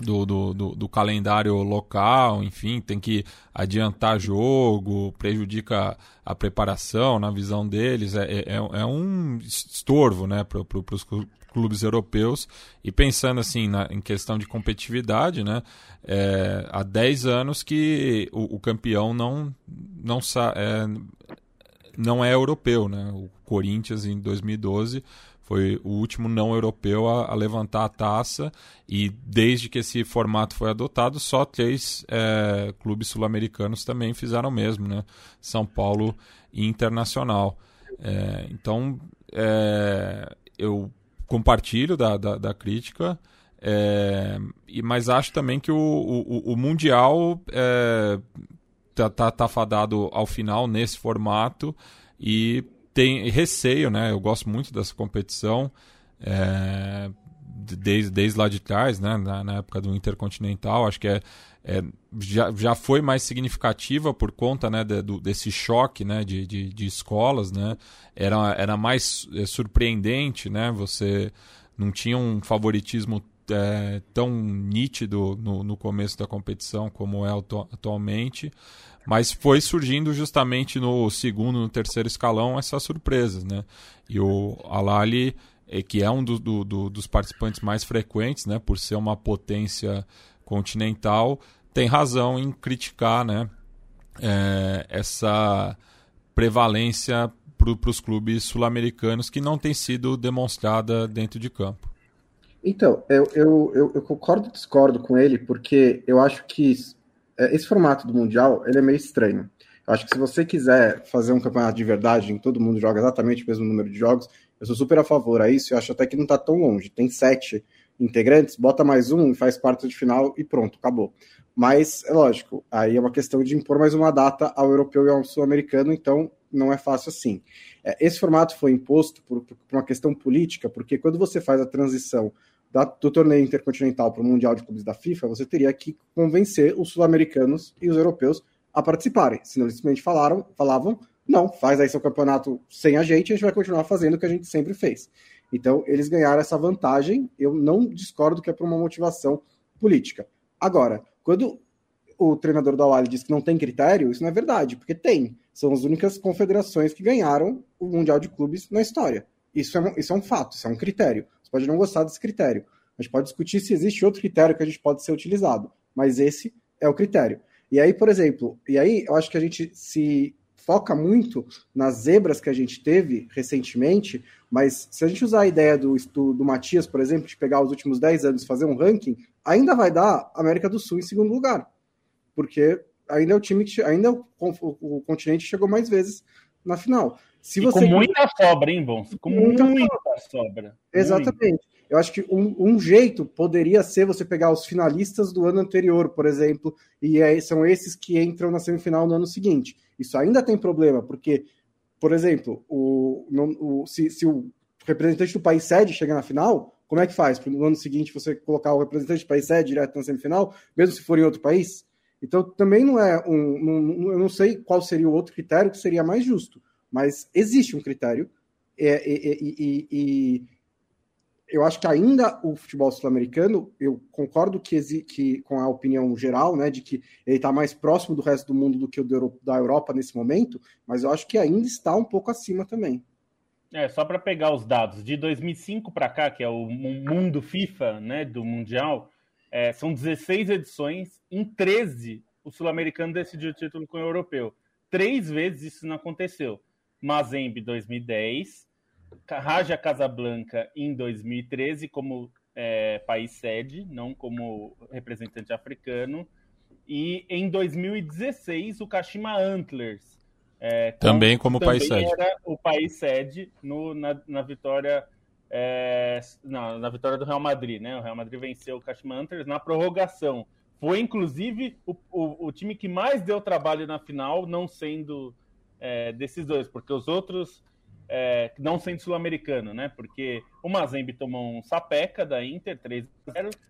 do, do, do, do, calendário local, enfim, tem que adiantar jogo, prejudica a preparação na visão deles, é, é, é, é um estorvo né, para pro, os clubes europeus. E pensando assim na, em questão de competitividade, né, é, há 10 anos que o, o campeão não, não, é, não é europeu. Né? O Corinthians em 2012 foi o último não europeu a, a, levantar a taça e desde que esse formato foi adotado, só três é, clubes sul-americanos também fizeram o mesmo, né? São Paulo e Internacional. É, então, é, eu compartilho da, da, da crítica, é, mas acho também que o, o, o Mundial é, tá, tá, tá fadado ao final nesse formato e tem receio, né? Eu gosto muito dessa competição. É, desde, desde lá de trás, né? Na, na época do Intercontinental, acho que é, é, já, já foi mais significativa por conta né, de, do, desse choque né, de, de, de, escolas. Né? Era, era mais é, surpreendente, né? Você não tinha um favoritismo é, tão nítido no, no, começo da competição como é atualmente, mas foi surgindo justamente no segundo, no terceiro escalão essas surpresas, né? E o Alali, é, que é um do, do, do, dos participantes mais frequentes, né, por ser uma potência continental, tem razão em criticar, né, é, essa prevalência para os clubes sul-americanos que não tem sido demonstrada dentro de campo. Então, eu, eu, eu, eu concordo e discordo com ele, porque eu acho que é, esse formato do Mundial ele é meio estranho. Eu acho que se você quiser fazer um campeonato de verdade em que todo mundo joga exatamente o mesmo número de jogos, eu sou super a favor a isso. Eu acho até que não está tão longe. Tem sete integrantes, bota mais um faz parte de final e pronto, acabou. Mas é lógico, aí é uma questão de impor mais uma data ao europeu e ao sul-americano, então não é fácil assim. É, esse formato foi imposto por, por, uma questão política, porque quando você faz a transição da, do torneio intercontinental para o Mundial de Clubes da FIFA, você teria que convencer os sul-americanos e os europeus a participarem. Senão eles simplesmente falaram, falavam, não, faz aí seu campeonato sem a gente, a gente vai continuar fazendo o que a gente sempre fez. Então, eles ganharam essa vantagem. Eu não discordo que é por uma motivação política. Agora, quando o treinador da Wally diz que não tem critério, isso não é verdade, porque tem. São as únicas confederações que ganharam o Mundial de Clubes na história. Isso é, um, isso é um fato, isso é um critério. Você pode não gostar desse critério. A gente pode discutir se existe outro critério que a gente pode ser utilizado, mas esse é o critério. E aí, por exemplo, e aí eu acho que a gente se foca muito nas zebras que a gente teve recentemente, mas se a gente usar a ideia do, do, do Matias, por exemplo, de pegar os últimos 10 anos e fazer um ranking, ainda vai dar América do Sul em segundo lugar. Porque ainda é o time que ainda é o, o, o continente chegou mais vezes na final. Se você... com muita sobra, hein, Bons? Com muita, muita sobra. Exatamente. Eu acho que um, um, jeito poderia ser você pegar os finalistas do ano anterior, por exemplo, e aí são esses que entram na semifinal no ano seguinte. Isso ainda tem problema, porque, por exemplo, o, o, se, se o representante do país sede chega na final, como é que faz? No ano seguinte você colocar o representante do país sede direto na semifinal, mesmo se for em outro país? Então também não é um. um eu não sei qual seria o outro critério que seria mais justo mas existe um critério é, e, e, e, eu acho que ainda o futebol sul-americano, eu concordo que, que, com a opinião geral, né, de que ele está mais próximo do resto do mundo do que o da Europa nesse momento, mas eu acho que ainda está um pouco acima também. É, só para pegar os dados, de 2005 para cá, que é o mundo FIFA, né, do Mundial, é, são 16 edições, em 13 o sul-americano decidiu o título com o europeu. Três vezes isso não aconteceu. Mazembe 2010, Raja Casablanca em 2013 como é, país sede, não como representante africano, e em 2016 o Kashima Antlers. É, também como também país sede. Era o país sede no, na, na vitória é, não, na vitória do Real Madrid, né? O Real Madrid venceu o Kashima Antlers na prorrogação. Foi inclusive o, o, o time que mais deu trabalho na final, não sendo é, desses dois, porque os outros, é, não sendo sul-americano, né? Porque o Mazembe tomou um sapeca da Inter 3-0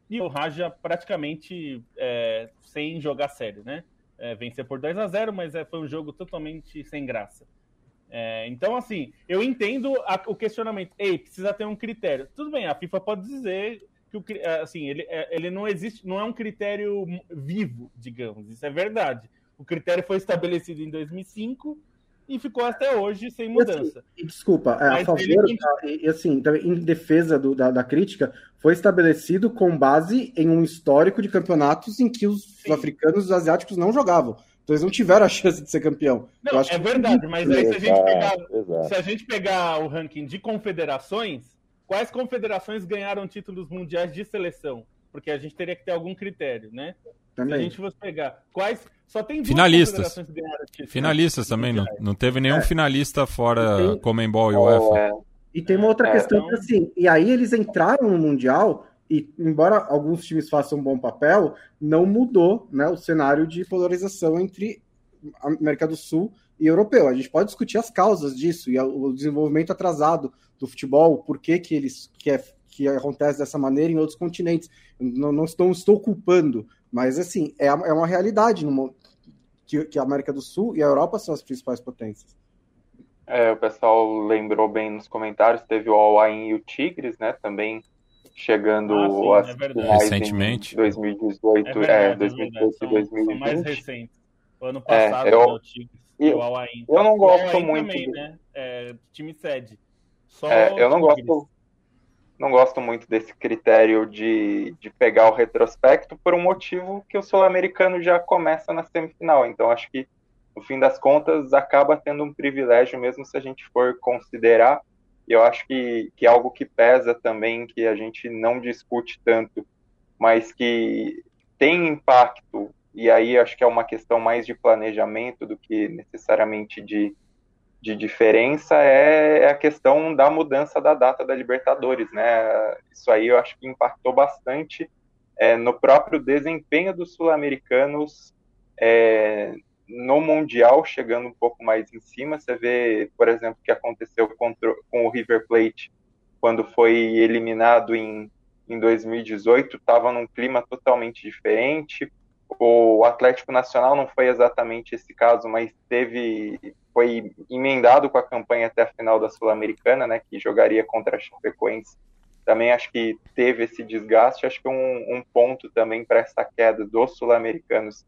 e o Raja praticamente é, sem jogar sério, né? É, vencer por 2 a 0 mas é, foi um jogo totalmente sem graça. É, então, assim, eu entendo a, o questionamento. Ei, precisa ter um critério. Tudo bem, a FIFA pode dizer que o, assim, ele, é, ele não existe, não é um critério vivo, digamos. Isso é verdade. O critério foi estabelecido em 2005 e ficou até hoje sem mudança. E, assim, desculpa, é, a favor, ele... e assim, em defesa do, da, da, crítica, foi estabelecido com base em um histórico de campeonatos em que os Sim. africanos e os asiáticos não jogavam. Então eles não tiveram a chance de ser campeão. Não, é verdade, mas aí se a, gente pegar, se a gente pegar o ranking de confederações, quais confederações ganharam títulos mundiais de seleção? Porque a gente teria que ter algum critério, né? Também. Se a gente fosse pegar quais. Só tem duas finalistas. Finalistas também, não, não teve nenhum é. finalista fora tem... Comembol e UEFA. É. E tem uma outra é, questão então... que assim, e aí eles entraram no Mundial e embora alguns times façam um bom papel, não mudou né, o cenário de polarização entre América do Sul e europeu. A gente pode discutir as causas disso e o desenvolvimento atrasado do futebol, por que, que eles que, é, que acontece dessa maneira em outros continentes. Não, não estou, estou culpando, mas, assim, é, é uma realidade que, que a América do Sul e a Europa são as principais potências. É, o pessoal lembrou bem nos comentários, teve o Al-Ain e o Tigres, né? Também chegando Ah, às sim, é verdade. finais Recentemente. em 2018, É é, verdade, 2018 é e verdade. São, são mais 2020. recentes. O ano É, passado, eu- né, o Tigres e eu- o Al-Ain. eu não gosto muito também, do- né? É, time sede. Só É, eu não gosto, não gosto muito desse critério de, de pegar o retrospecto por um motivo que o sul-americano já começa na semifinal. Então, acho que, no fim das contas, acaba tendo um privilégio, mesmo se a gente for considerar. E eu acho que, que é algo que pesa também, que a gente não discute tanto, mas que tem impacto. E aí acho que é uma questão mais de planejamento do que necessariamente de de diferença é a questão da mudança da data da Libertadores, né? Isso aí eu acho que impactou bastante é, no próprio desempenho dos sul-americanos é, no Mundial, chegando um pouco mais em cima. Você vê, por exemplo, o que aconteceu contra, com o River Plate quando foi eliminado em, em 2018, estava num clima totalmente diferente. O Atlético Nacional não foi exatamente esse caso, mas teve foi emendado com a campanha até a final da Sul-Americana, né, que jogaria contra a Chapecoense. Também acho que teve esse desgaste. Acho que um, um ponto também para essa queda dos sul-americanos,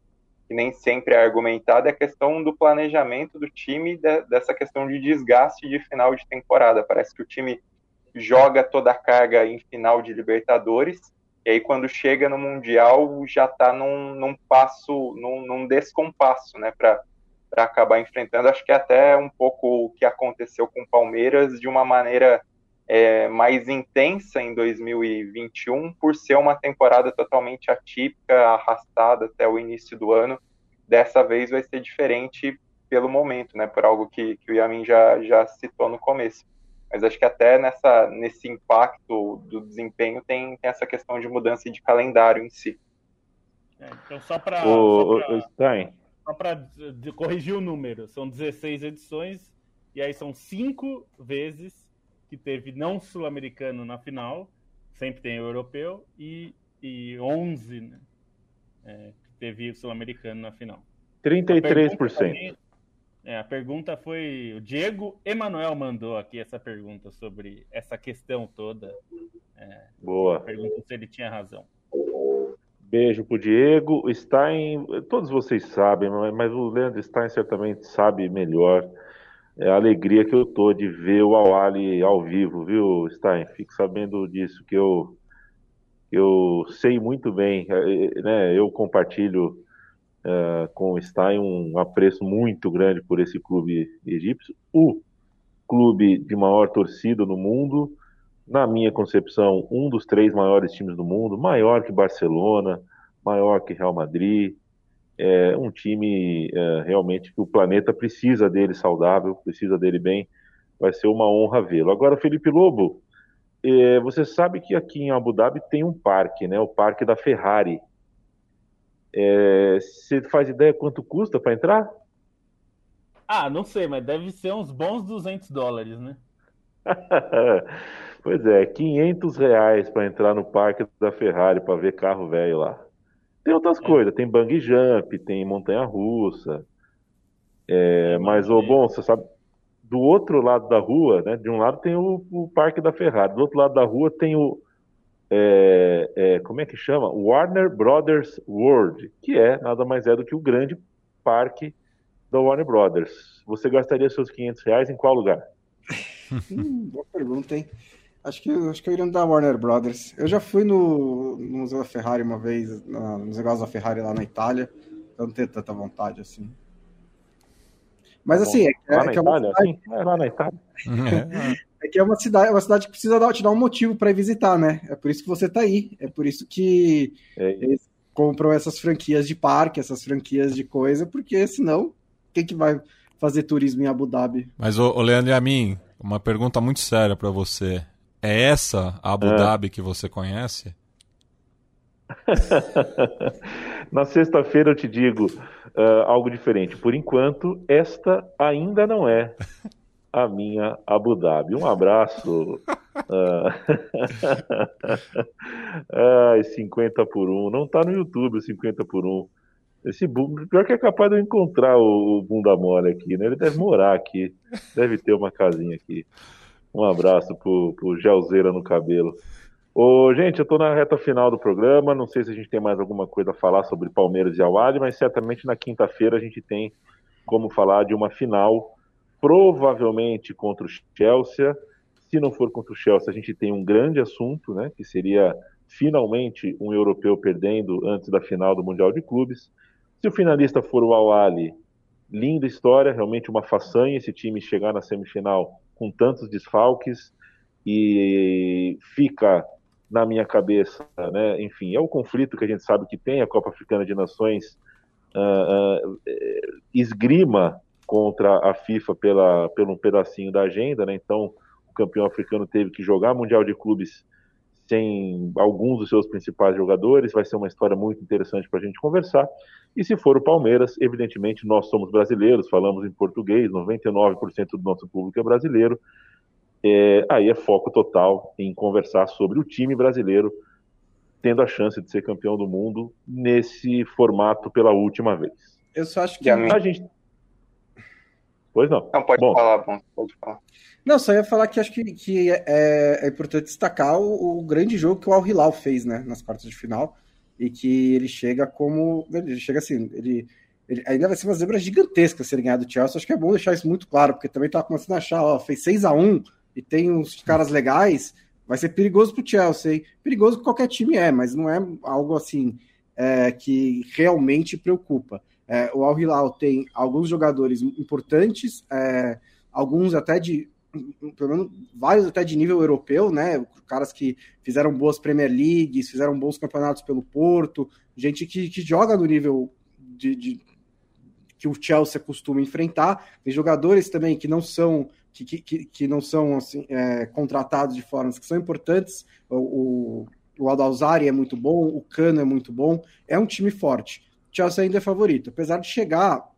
que nem sempre é argumentado, é a questão do planejamento do time, de, dessa questão de desgaste de final de temporada. Parece que o time joga toda a carga em final de Libertadores, e aí quando chega no Mundial já está num, num, passo, num, num descompasso, né, para para acabar enfrentando. Acho que é até um pouco o que aconteceu com o Palmeiras de uma maneira é, mais intensa em 2021, por ser uma temporada totalmente atípica, arrastada até o início do ano. Dessa vez vai ser diferente pelo momento, né? Por algo que, que o Yamin já, já citou no começo. Mas acho que até nessa, nesse impacto do desempenho tem, tem essa questão de mudança de calendário em si. É, então, só para. Só para corrigir o número, são 16 edições, e aí são cinco vezes que teve não sul-americano na final, sempre tem o europeu, e, e 11 né, é, que teve o sul-americano na final. 33%. A também, é, a pergunta foi. O Diego Emanuel mandou aqui essa pergunta sobre essa questão toda. É, Boa. Pergunta se ele tinha razão. Beijo pro Diego. Stein, todos vocês sabem, mas o Leandro Stein certamente sabe melhor é a alegria que eu tô de ver o Awali ao vivo, viu, Stein? Fique sabendo disso, que eu, eu sei muito bem, né? Eu compartilho uh, com o Stein um apreço muito grande por esse clube egípcio, o clube de maior torcida no mundo, na minha concepção, um dos três maiores times do mundo, maior que Barcelona, maior que Real Madrid, é um time é, realmente que o planeta precisa dele saudável, precisa dele bem, vai ser uma honra vê-lo. Agora, Felipe Lobo, é, você sabe que aqui em Abu Dhabi tem um parque, né? O parque da Ferrari. É, você faz ideia quanto custa para entrar? Ah, não sei, mas deve ser uns bons 200 dólares, né? Pois é, 500 reais para entrar no parque da Ferrari para ver carro velho lá. Tem outras é. coisas, tem bungee jump, tem montanha russa. É, mas, o bom, você sabe, do outro lado da rua, né? De um lado tem o, o parque da Ferrari, do outro lado da rua tem o. É, é, como é que chama? Warner Brothers World, que é nada mais é do que o grande parque da Warner Brothers. Você gastaria seus 500 reais em qual lugar? hum, boa pergunta, hein? Acho que, acho que eu iria no da Warner Brothers. Eu já fui no, no Museu da Ferrari uma vez, na, nos negócios da Ferrari lá na Itália. Eu não tenho tanta vontade assim. Mas assim, é, é, que é uma Itália, cidade, assim? é lá na Itália. é que é uma cidade, é uma cidade que precisa dar, te dar um motivo para ir visitar, né? É por isso que você tá aí. É por isso que É, eles compram essas franquias de parque, essas franquias de coisa, porque senão, quem que vai fazer turismo em Abu Dhabi? Mas, ô, ô Leandro e a mim, uma pergunta muito séria para você. É essa a Abu É. Dhabi que você conhece? Na sexta-feira eu te digo ah, algo diferente. Por enquanto, esta ainda não é a minha Abu Dhabi. Um abraço. Ah, Ai, 50 por 1. Não tá no YouTube o 50 por 1. Esse pior que é capaz de eu encontrar o, o bunda mole aqui, né? Ele deve morar aqui. Deve ter uma casinha aqui. Um abraço pro, pro Gelzeira no cabelo. Ô, gente, eu estou na reta final do programa. Não sei se a gente tem mais alguma coisa a falar sobre Palmeiras e Awali, mas certamente na quinta-feira a gente tem como falar de uma final, provavelmente contra o Chelsea. Se não for contra o Chelsea, a gente tem um grande assunto, né? Que seria finalmente um europeu perdendo antes da final do Mundial de Clubes. Se o finalista for o Awali, linda história, realmente uma façanha esse time chegar na semifinal com tantos desfalques e fica na minha cabeça, né? Enfim, é o conflito que a gente sabe que tem a Copa Africana de Nações uh, uh, esgrima contra a FIFA pela, pelo um pedacinho da agenda, né? Então, o campeão africano teve que jogar Mundial de Clubes sem alguns dos seus principais jogadores. Vai ser uma história muito interessante para a gente conversar. E se for o Palmeiras, evidentemente nós somos brasileiros, falamos em português, 99% do nosso público é brasileiro. É, aí é foco total em conversar sobre o time brasileiro tendo a chance de ser campeão do mundo nesse formato pela última vez. Eu só acho que a, a gente. Pois não. Não, pode bom, falar, bom, pode falar. Não, só ia falar que acho que, que é, é, importante destacar o, o, grande jogo que o Al Hilal fez, né, nas quartas de final, e que ele chega como. Ele chega assim, ele, ele ainda vai ser uma zebra gigantesca se ele ganhar do Chelsea. Acho que é bom deixar isso muito claro, porque também tá começando a achar, ó, fez 6 a 1 e tem uns caras legais vai ser perigoso para o Chelsea, hein? perigoso que qualquer time é, mas não é algo assim é, que realmente preocupa. É, o Al Hilal tem alguns jogadores importantes, é, alguns até de pelo menos vários até de nível europeu, né? Caras que fizeram boas Premier Leagues, fizeram bons campeonatos pelo Porto, gente que, que joga no nível de, de que o Chelsea costuma enfrentar. Tem jogadores também que não são que, que, que não são assim, é, contratados de formas que são importantes. O, o, o Aldalzari é muito bom, o Cano é muito bom. É um time forte. Chelsea ainda é favorito. Apesar de chegar,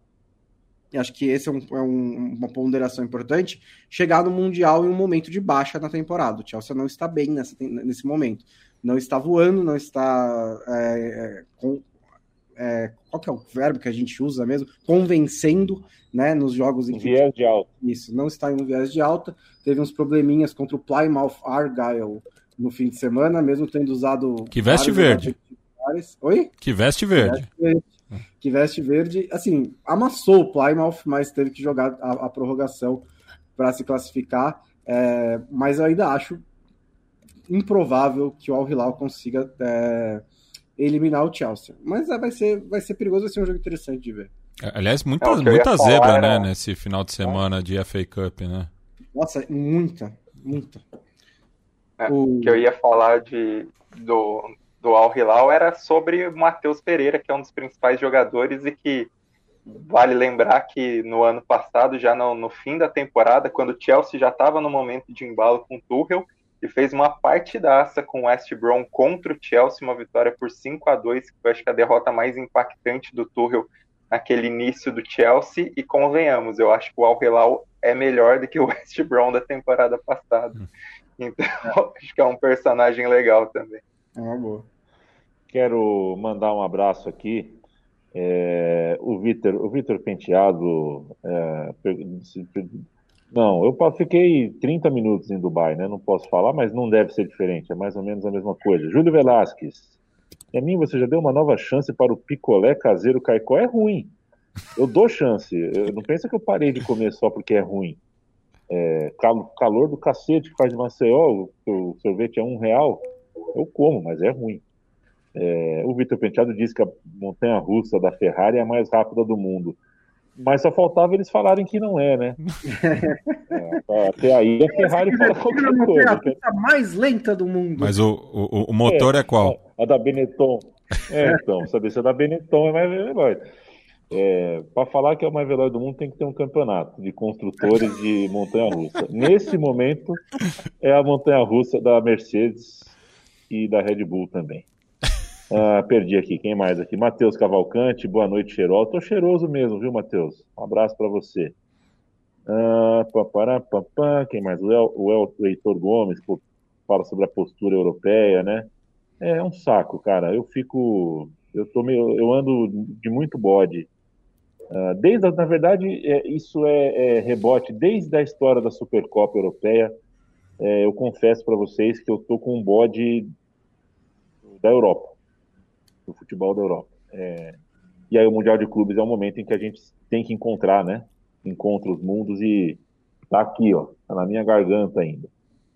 acho que esse é, um, é um, uma ponderação importante, chegar no Mundial em um momento de baixa na temporada. O Chelsea não está bem nessa, nesse momento. Não está voando, não está é, é com, é, qual que é o verbo que a gente usa mesmo? Convencendo, né, nos jogos em viés de alta. Isso, não está em um viés de alta. Teve uns probleminhas contra o Plymouth Argyle no fim de semana, mesmo tendo usado Que veste verde. Oi? Que veste verde. Que veste verde. Que veste verde, assim, amassou o Plymouth, mas teve que jogar a, a prorrogação para se classificar. É, mas eu ainda acho improvável que o Al Hilal consiga é, eliminar o Chelsea. Mas é, vai, ser, vai ser perigoso, vai ser um jogo interessante de ver. É, aliás, muita, é, muita zebra, né, nesse final de semana de FA Cup, né? Nossa, muita, muita. É, o que eu ia falar de, do, do Al Hilal era sobre o Matheus Pereira, que é um dos principais jogadores e que vale lembrar que no ano passado, já no, no fim da temporada, quando o Chelsea já estava no momento de embalo com o Tuchel, e fez uma partidaça com o West Brom contra o Chelsea, uma vitória por 5 a 2 que eu acho que a derrota mais impactante do Tuchel naquele início do Chelsea, e convenhamos, eu acho que o Al Hilal é melhor do que o West Brom da temporada passada. Hum. Então, acho que é um personagem legal também. É uma boa. Quero mandar um abraço aqui. É, o Vitor o Vitor Penteado é, não, eu fiquei 30 minutos em Dubai, né? Não posso falar, mas não deve ser diferente. É mais ou menos a mesma coisa. Júlio Velasquez. E a mim, você já deu uma nova chance para o picolé caseiro caicó. É ruim. Eu dou chance. Eu, não pensa que eu parei de comer só porque é ruim. É, calor do cacete que faz de Maceió, o, o sorvete é um real. Eu como, mas é ruim. É, o Vitor Penteado disse que a montanha russa da Ferrari é a mais rápida do mundo. Mas só faltava eles falarem que não é, né? é, até aí a Ferrari fala qualquer coisa. É a mais lenta do mundo. Mas o, o, o motor é, é qual? A, a, da Benetton. É, então, saber se a da Benetton é mais veloz. É, para falar que é o mais veloz do mundo, tem que ter um campeonato de construtores de montanha-russa. Nesse momento, é a montanha-russa da Mercedes e da Red Bull também. Ah, perdi aqui. Quem mais aqui? Matheus Cavalcante, boa noite, Cheirol. Tô cheiroso mesmo, viu, Matheus? Um abraço para você. Ah. Quem mais? O, El, o, El, o Heitor Gomes pô, fala sobre a postura europeia, né? É um saco, cara. Eu fico. Eu, tô meio, eu ando de muito bode. Uh, desde, na verdade, é, isso é, é, rebote desde a história da Supercopa Europeia. é, eu confesso para vocês que eu tô com um bode da Europa, do futebol da Europa. É, e aí o Mundial de Clubes é um momento em que a gente tem que encontrar, né? Encontra os mundos e tá aqui, ó, tá na minha garganta ainda.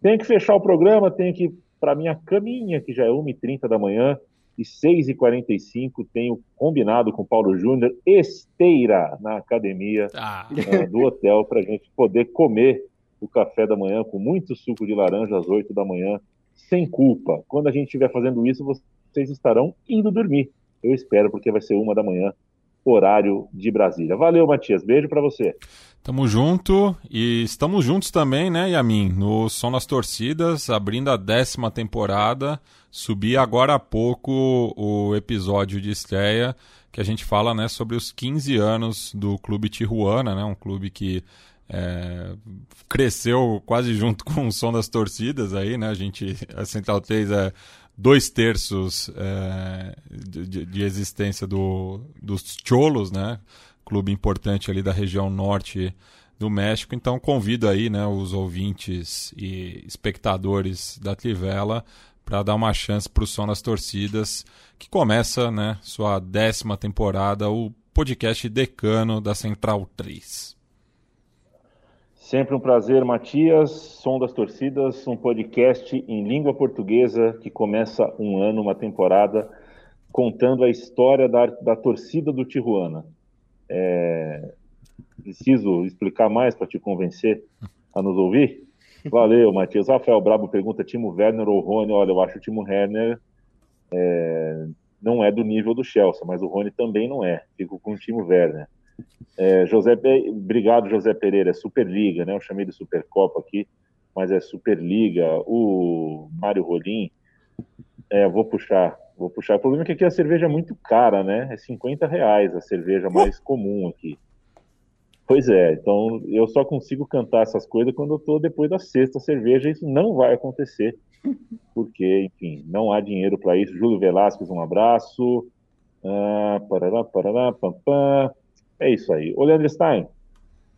Tem que fechar o programa, tem que para minha caminha, que já é 1h30 da manhã, e 6h45 tenho combinado com o Paulo Júnior esteira na academia ah. uh, do hotel para a gente poder comer o café da manhã com muito suco de laranja às 8 da manhã, sem culpa. Quando a gente estiver fazendo isso, vocês estarão indo dormir. Eu espero, porque vai ser uma da manhã, horário de Brasília. Valeu, Matias. Beijo para você. Tamo junto e estamos juntos também, né, Yamin? No Som das Torcidas, abrindo a décima temporada. Subi agora há pouco o episódio de estreia que a gente fala, né, sobre os 15 anos do Clube Tijuana, né, um clube que é, cresceu quase junto com o Som das Torcidas aí, né? A gente, a Central 3 é dois terços é, de, de, existência do, dos Cholos, né? Clube importante ali da região norte do México. Então convido aí, né, os ouvintes e espectadores da Trivela para dar uma chance para o Som das Torcidas, que começa, né, sua décima temporada, o podcast decano da Central 3. Sempre um prazer, Matias. Som das Torcidas, um podcast em língua portuguesa que começa um ano, uma temporada, contando a história da, da torcida do Tijuana. É... Preciso explicar mais para te convencer a nos ouvir? Valeu, Matias. Rafael Brabo pergunta: Timo Werner ou Rony? Olha, eu acho que o Timo Werner é... não é do nível do Chelsea, mas o Rony também não é. Fico com o Timo Werner. É, José, obrigado, José Pereira. É Superliga, né? Eu chamei de Supercopa aqui, mas é Superliga. O Mário Rolim, é, vou puxar, vou puxar. O problema é que aqui a cerveja é muito cara, né? É 50 reais a cerveja mais comum aqui. Pois é, então eu só consigo cantar essas coisas quando eu tô depois da sexta cerveja. Isso não vai acontecer, porque, enfim, não há dinheiro para isso. Júlio Velasquez, um abraço. Ah, parará, parará, pam, pam. É isso aí. Ô, Leandro Stein,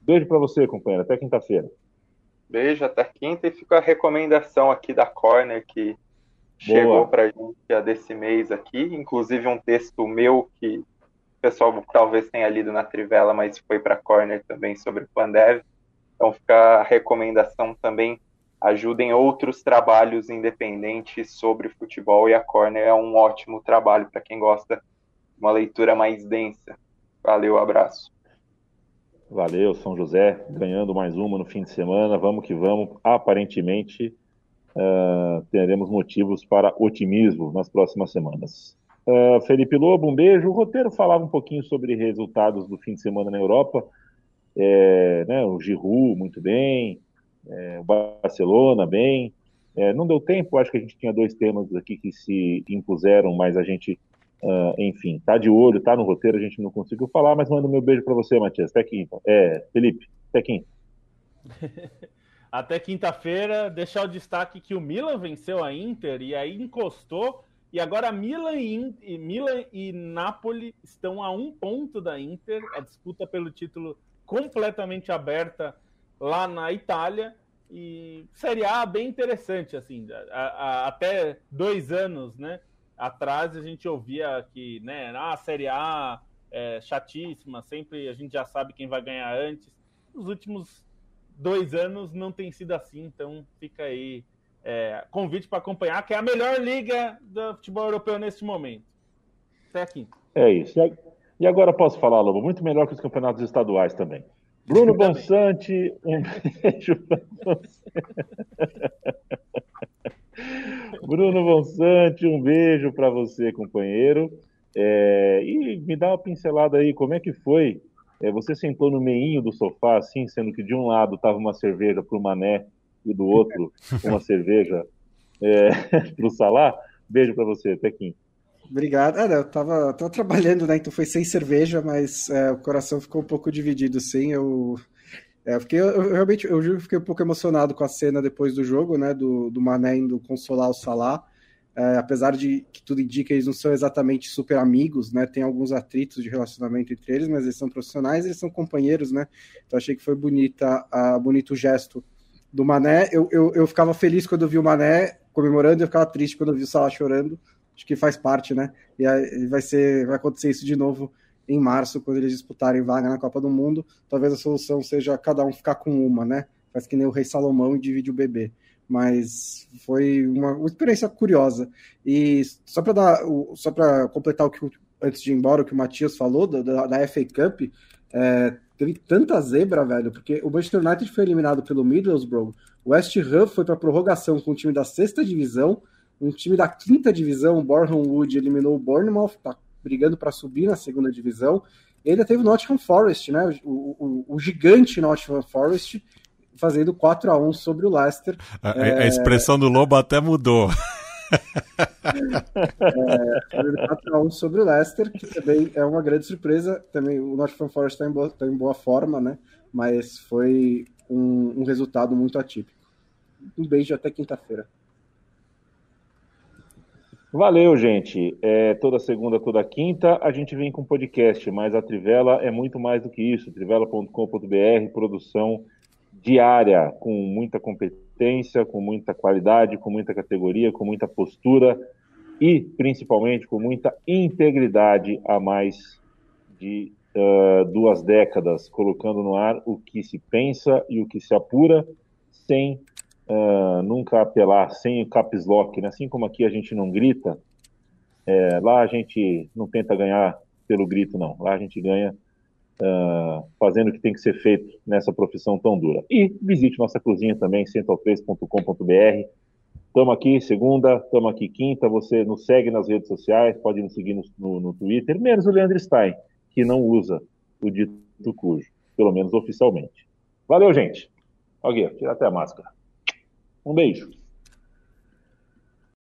beijo para você, companheiro. Até quinta-feira. Beijo, até quinta. E fica a recomendação aqui da Corner que Boa. chegou para a gente desse mês aqui. Inclusive um texto meu que o pessoal talvez tenha lido na Trivela, mas foi para a Corner também sobre o Pandev. Então fica a recomendação também. Ajudem outros trabalhos independentes sobre futebol e a Corner é um ótimo trabalho para quem gosta de uma leitura mais densa. Valeu, abraço. Valeu, São José, ganhando mais uma no fim de semana. Vamos que vamos. Aparentemente, uh, teremos motivos para otimismo nas próximas semanas. Uh, Felipe Lobo, um beijo. O roteiro falava um pouquinho sobre resultados do fim de semana na Europa. É, né, o Giroud, muito bem. É, o Barcelona, bem. É, não deu tempo, acho que a gente tinha dois temas aqui que se impuseram, mas a gente Uh, enfim, tá de olho, tá no roteiro, a gente não conseguiu falar, mas manda meu beijo para você, Matias. Até quinta. É, Felipe, até quinta. até quinta-feira, deixar o destaque que o Milan venceu a Inter e aí encostou. E agora Milan e, Milan e Napoli estão a um ponto da Inter. A disputa pelo título completamente aberta lá na Itália. E Série A bem interessante, assim, a, a, até dois anos, né? Atrás a gente ouvia que, né, ah, a Série A é chatíssima, sempre a gente já sabe quem vai ganhar antes. Nos últimos dois anos não tem sido assim, então fica aí é, convite para acompanhar, que é a melhor liga do futebol europeu neste momento. Até aqui. É isso. E agora posso falar, Lobo, muito melhor que os campeonatos estaduais também. Bruno Bonsante, um beijo para você. Bruno Bonsante, um beijo para você, companheiro. É, e me dá uma pincelada aí, como é que foi? É, você sentou no meinho do sofá, assim, sendo que de um lado estava uma cerveja para o Mané e do outro uma cerveja é, para o Salá. Beijo para você, Tequim. Obrigado. Ah, eu tava, tava trabalhando, né? Então foi sem cerveja, mas é, o coração ficou um pouco dividido, sim. Eu é, porque eu, eu, realmente, eu fiquei um pouco emocionado com a cena depois do jogo, né, do, do Mané indo consolar o Salah, é, apesar de que tudo indica que eles não são exatamente super amigos, né, tem alguns atritos de relacionamento entre eles, mas eles são profissionais, eles são companheiros, né, então achei que foi bonita, a, bonito o gesto do Mané. Eu, eu, eu ficava feliz quando eu vi o Mané comemorando eu ficava triste quando eu vi o Salah chorando. Acho que faz parte, né? E vai, ser, vai acontecer isso de novo em março, quando eles disputarem vaga na Copa do Mundo. Talvez a solução seja cada um ficar com uma, né? Faz que nem o Rei Salomão e divide o bebê. Mas foi uma, uma experiência curiosa. E só para dar, só para completar o que antes de ir embora, o que o Matias falou da, da FA Cup, é, teve tanta zebra, velho, porque o Manchester United foi eliminado pelo Middlesbrough, o West Ham foi para prorrogação com o time da sexta divisão, um time da quinta divisão, o Boreham Wood, eliminou o Bournemouth, tá brigando para subir na segunda divisão. E ainda teve o Nottingham Forest, né? O, o, o gigante Nottingham Forest fazendo 4 a 1 sobre o Leicester. A, é... a expressão do Lobo até mudou. é, 4x1 sobre o Leicester, que também é uma grande surpresa. Também o Nottingham Forest está em, boa, tá em boa forma, né? Mas foi um, um resultado muito atípico. Um beijo até quinta-feira. Valeu, gente. É, toda segunda, toda quinta, a gente vem com podcast, mas a Trivela é muito mais do que isso. Trivela.com.br, produção diária, com muita competência, com muita qualidade, com muita categoria, com muita postura e, principalmente, com muita integridade a mais de uh, duas décadas, colocando no ar o que se pensa e o que se apura, sem uh, nunca apelar, sem o caps lock. Né? Assim como aqui a gente não grita, é, lá a gente não tenta ganhar pelo grito, não. Lá a gente ganha uh, fazendo o que tem que ser feito nessa profissão tão dura. E visite nossa cozinha também, central3.com.br. Estamos aqui segunda, estamos aqui quinta. Você nos segue nas redes sociais, pode nos seguir no, no, no Twitter, menos o Leandro Stein, que não usa o dito cujo, pelo menos oficialmente. Valeu, gente. Alguém, tira até a máscara. Um beijo.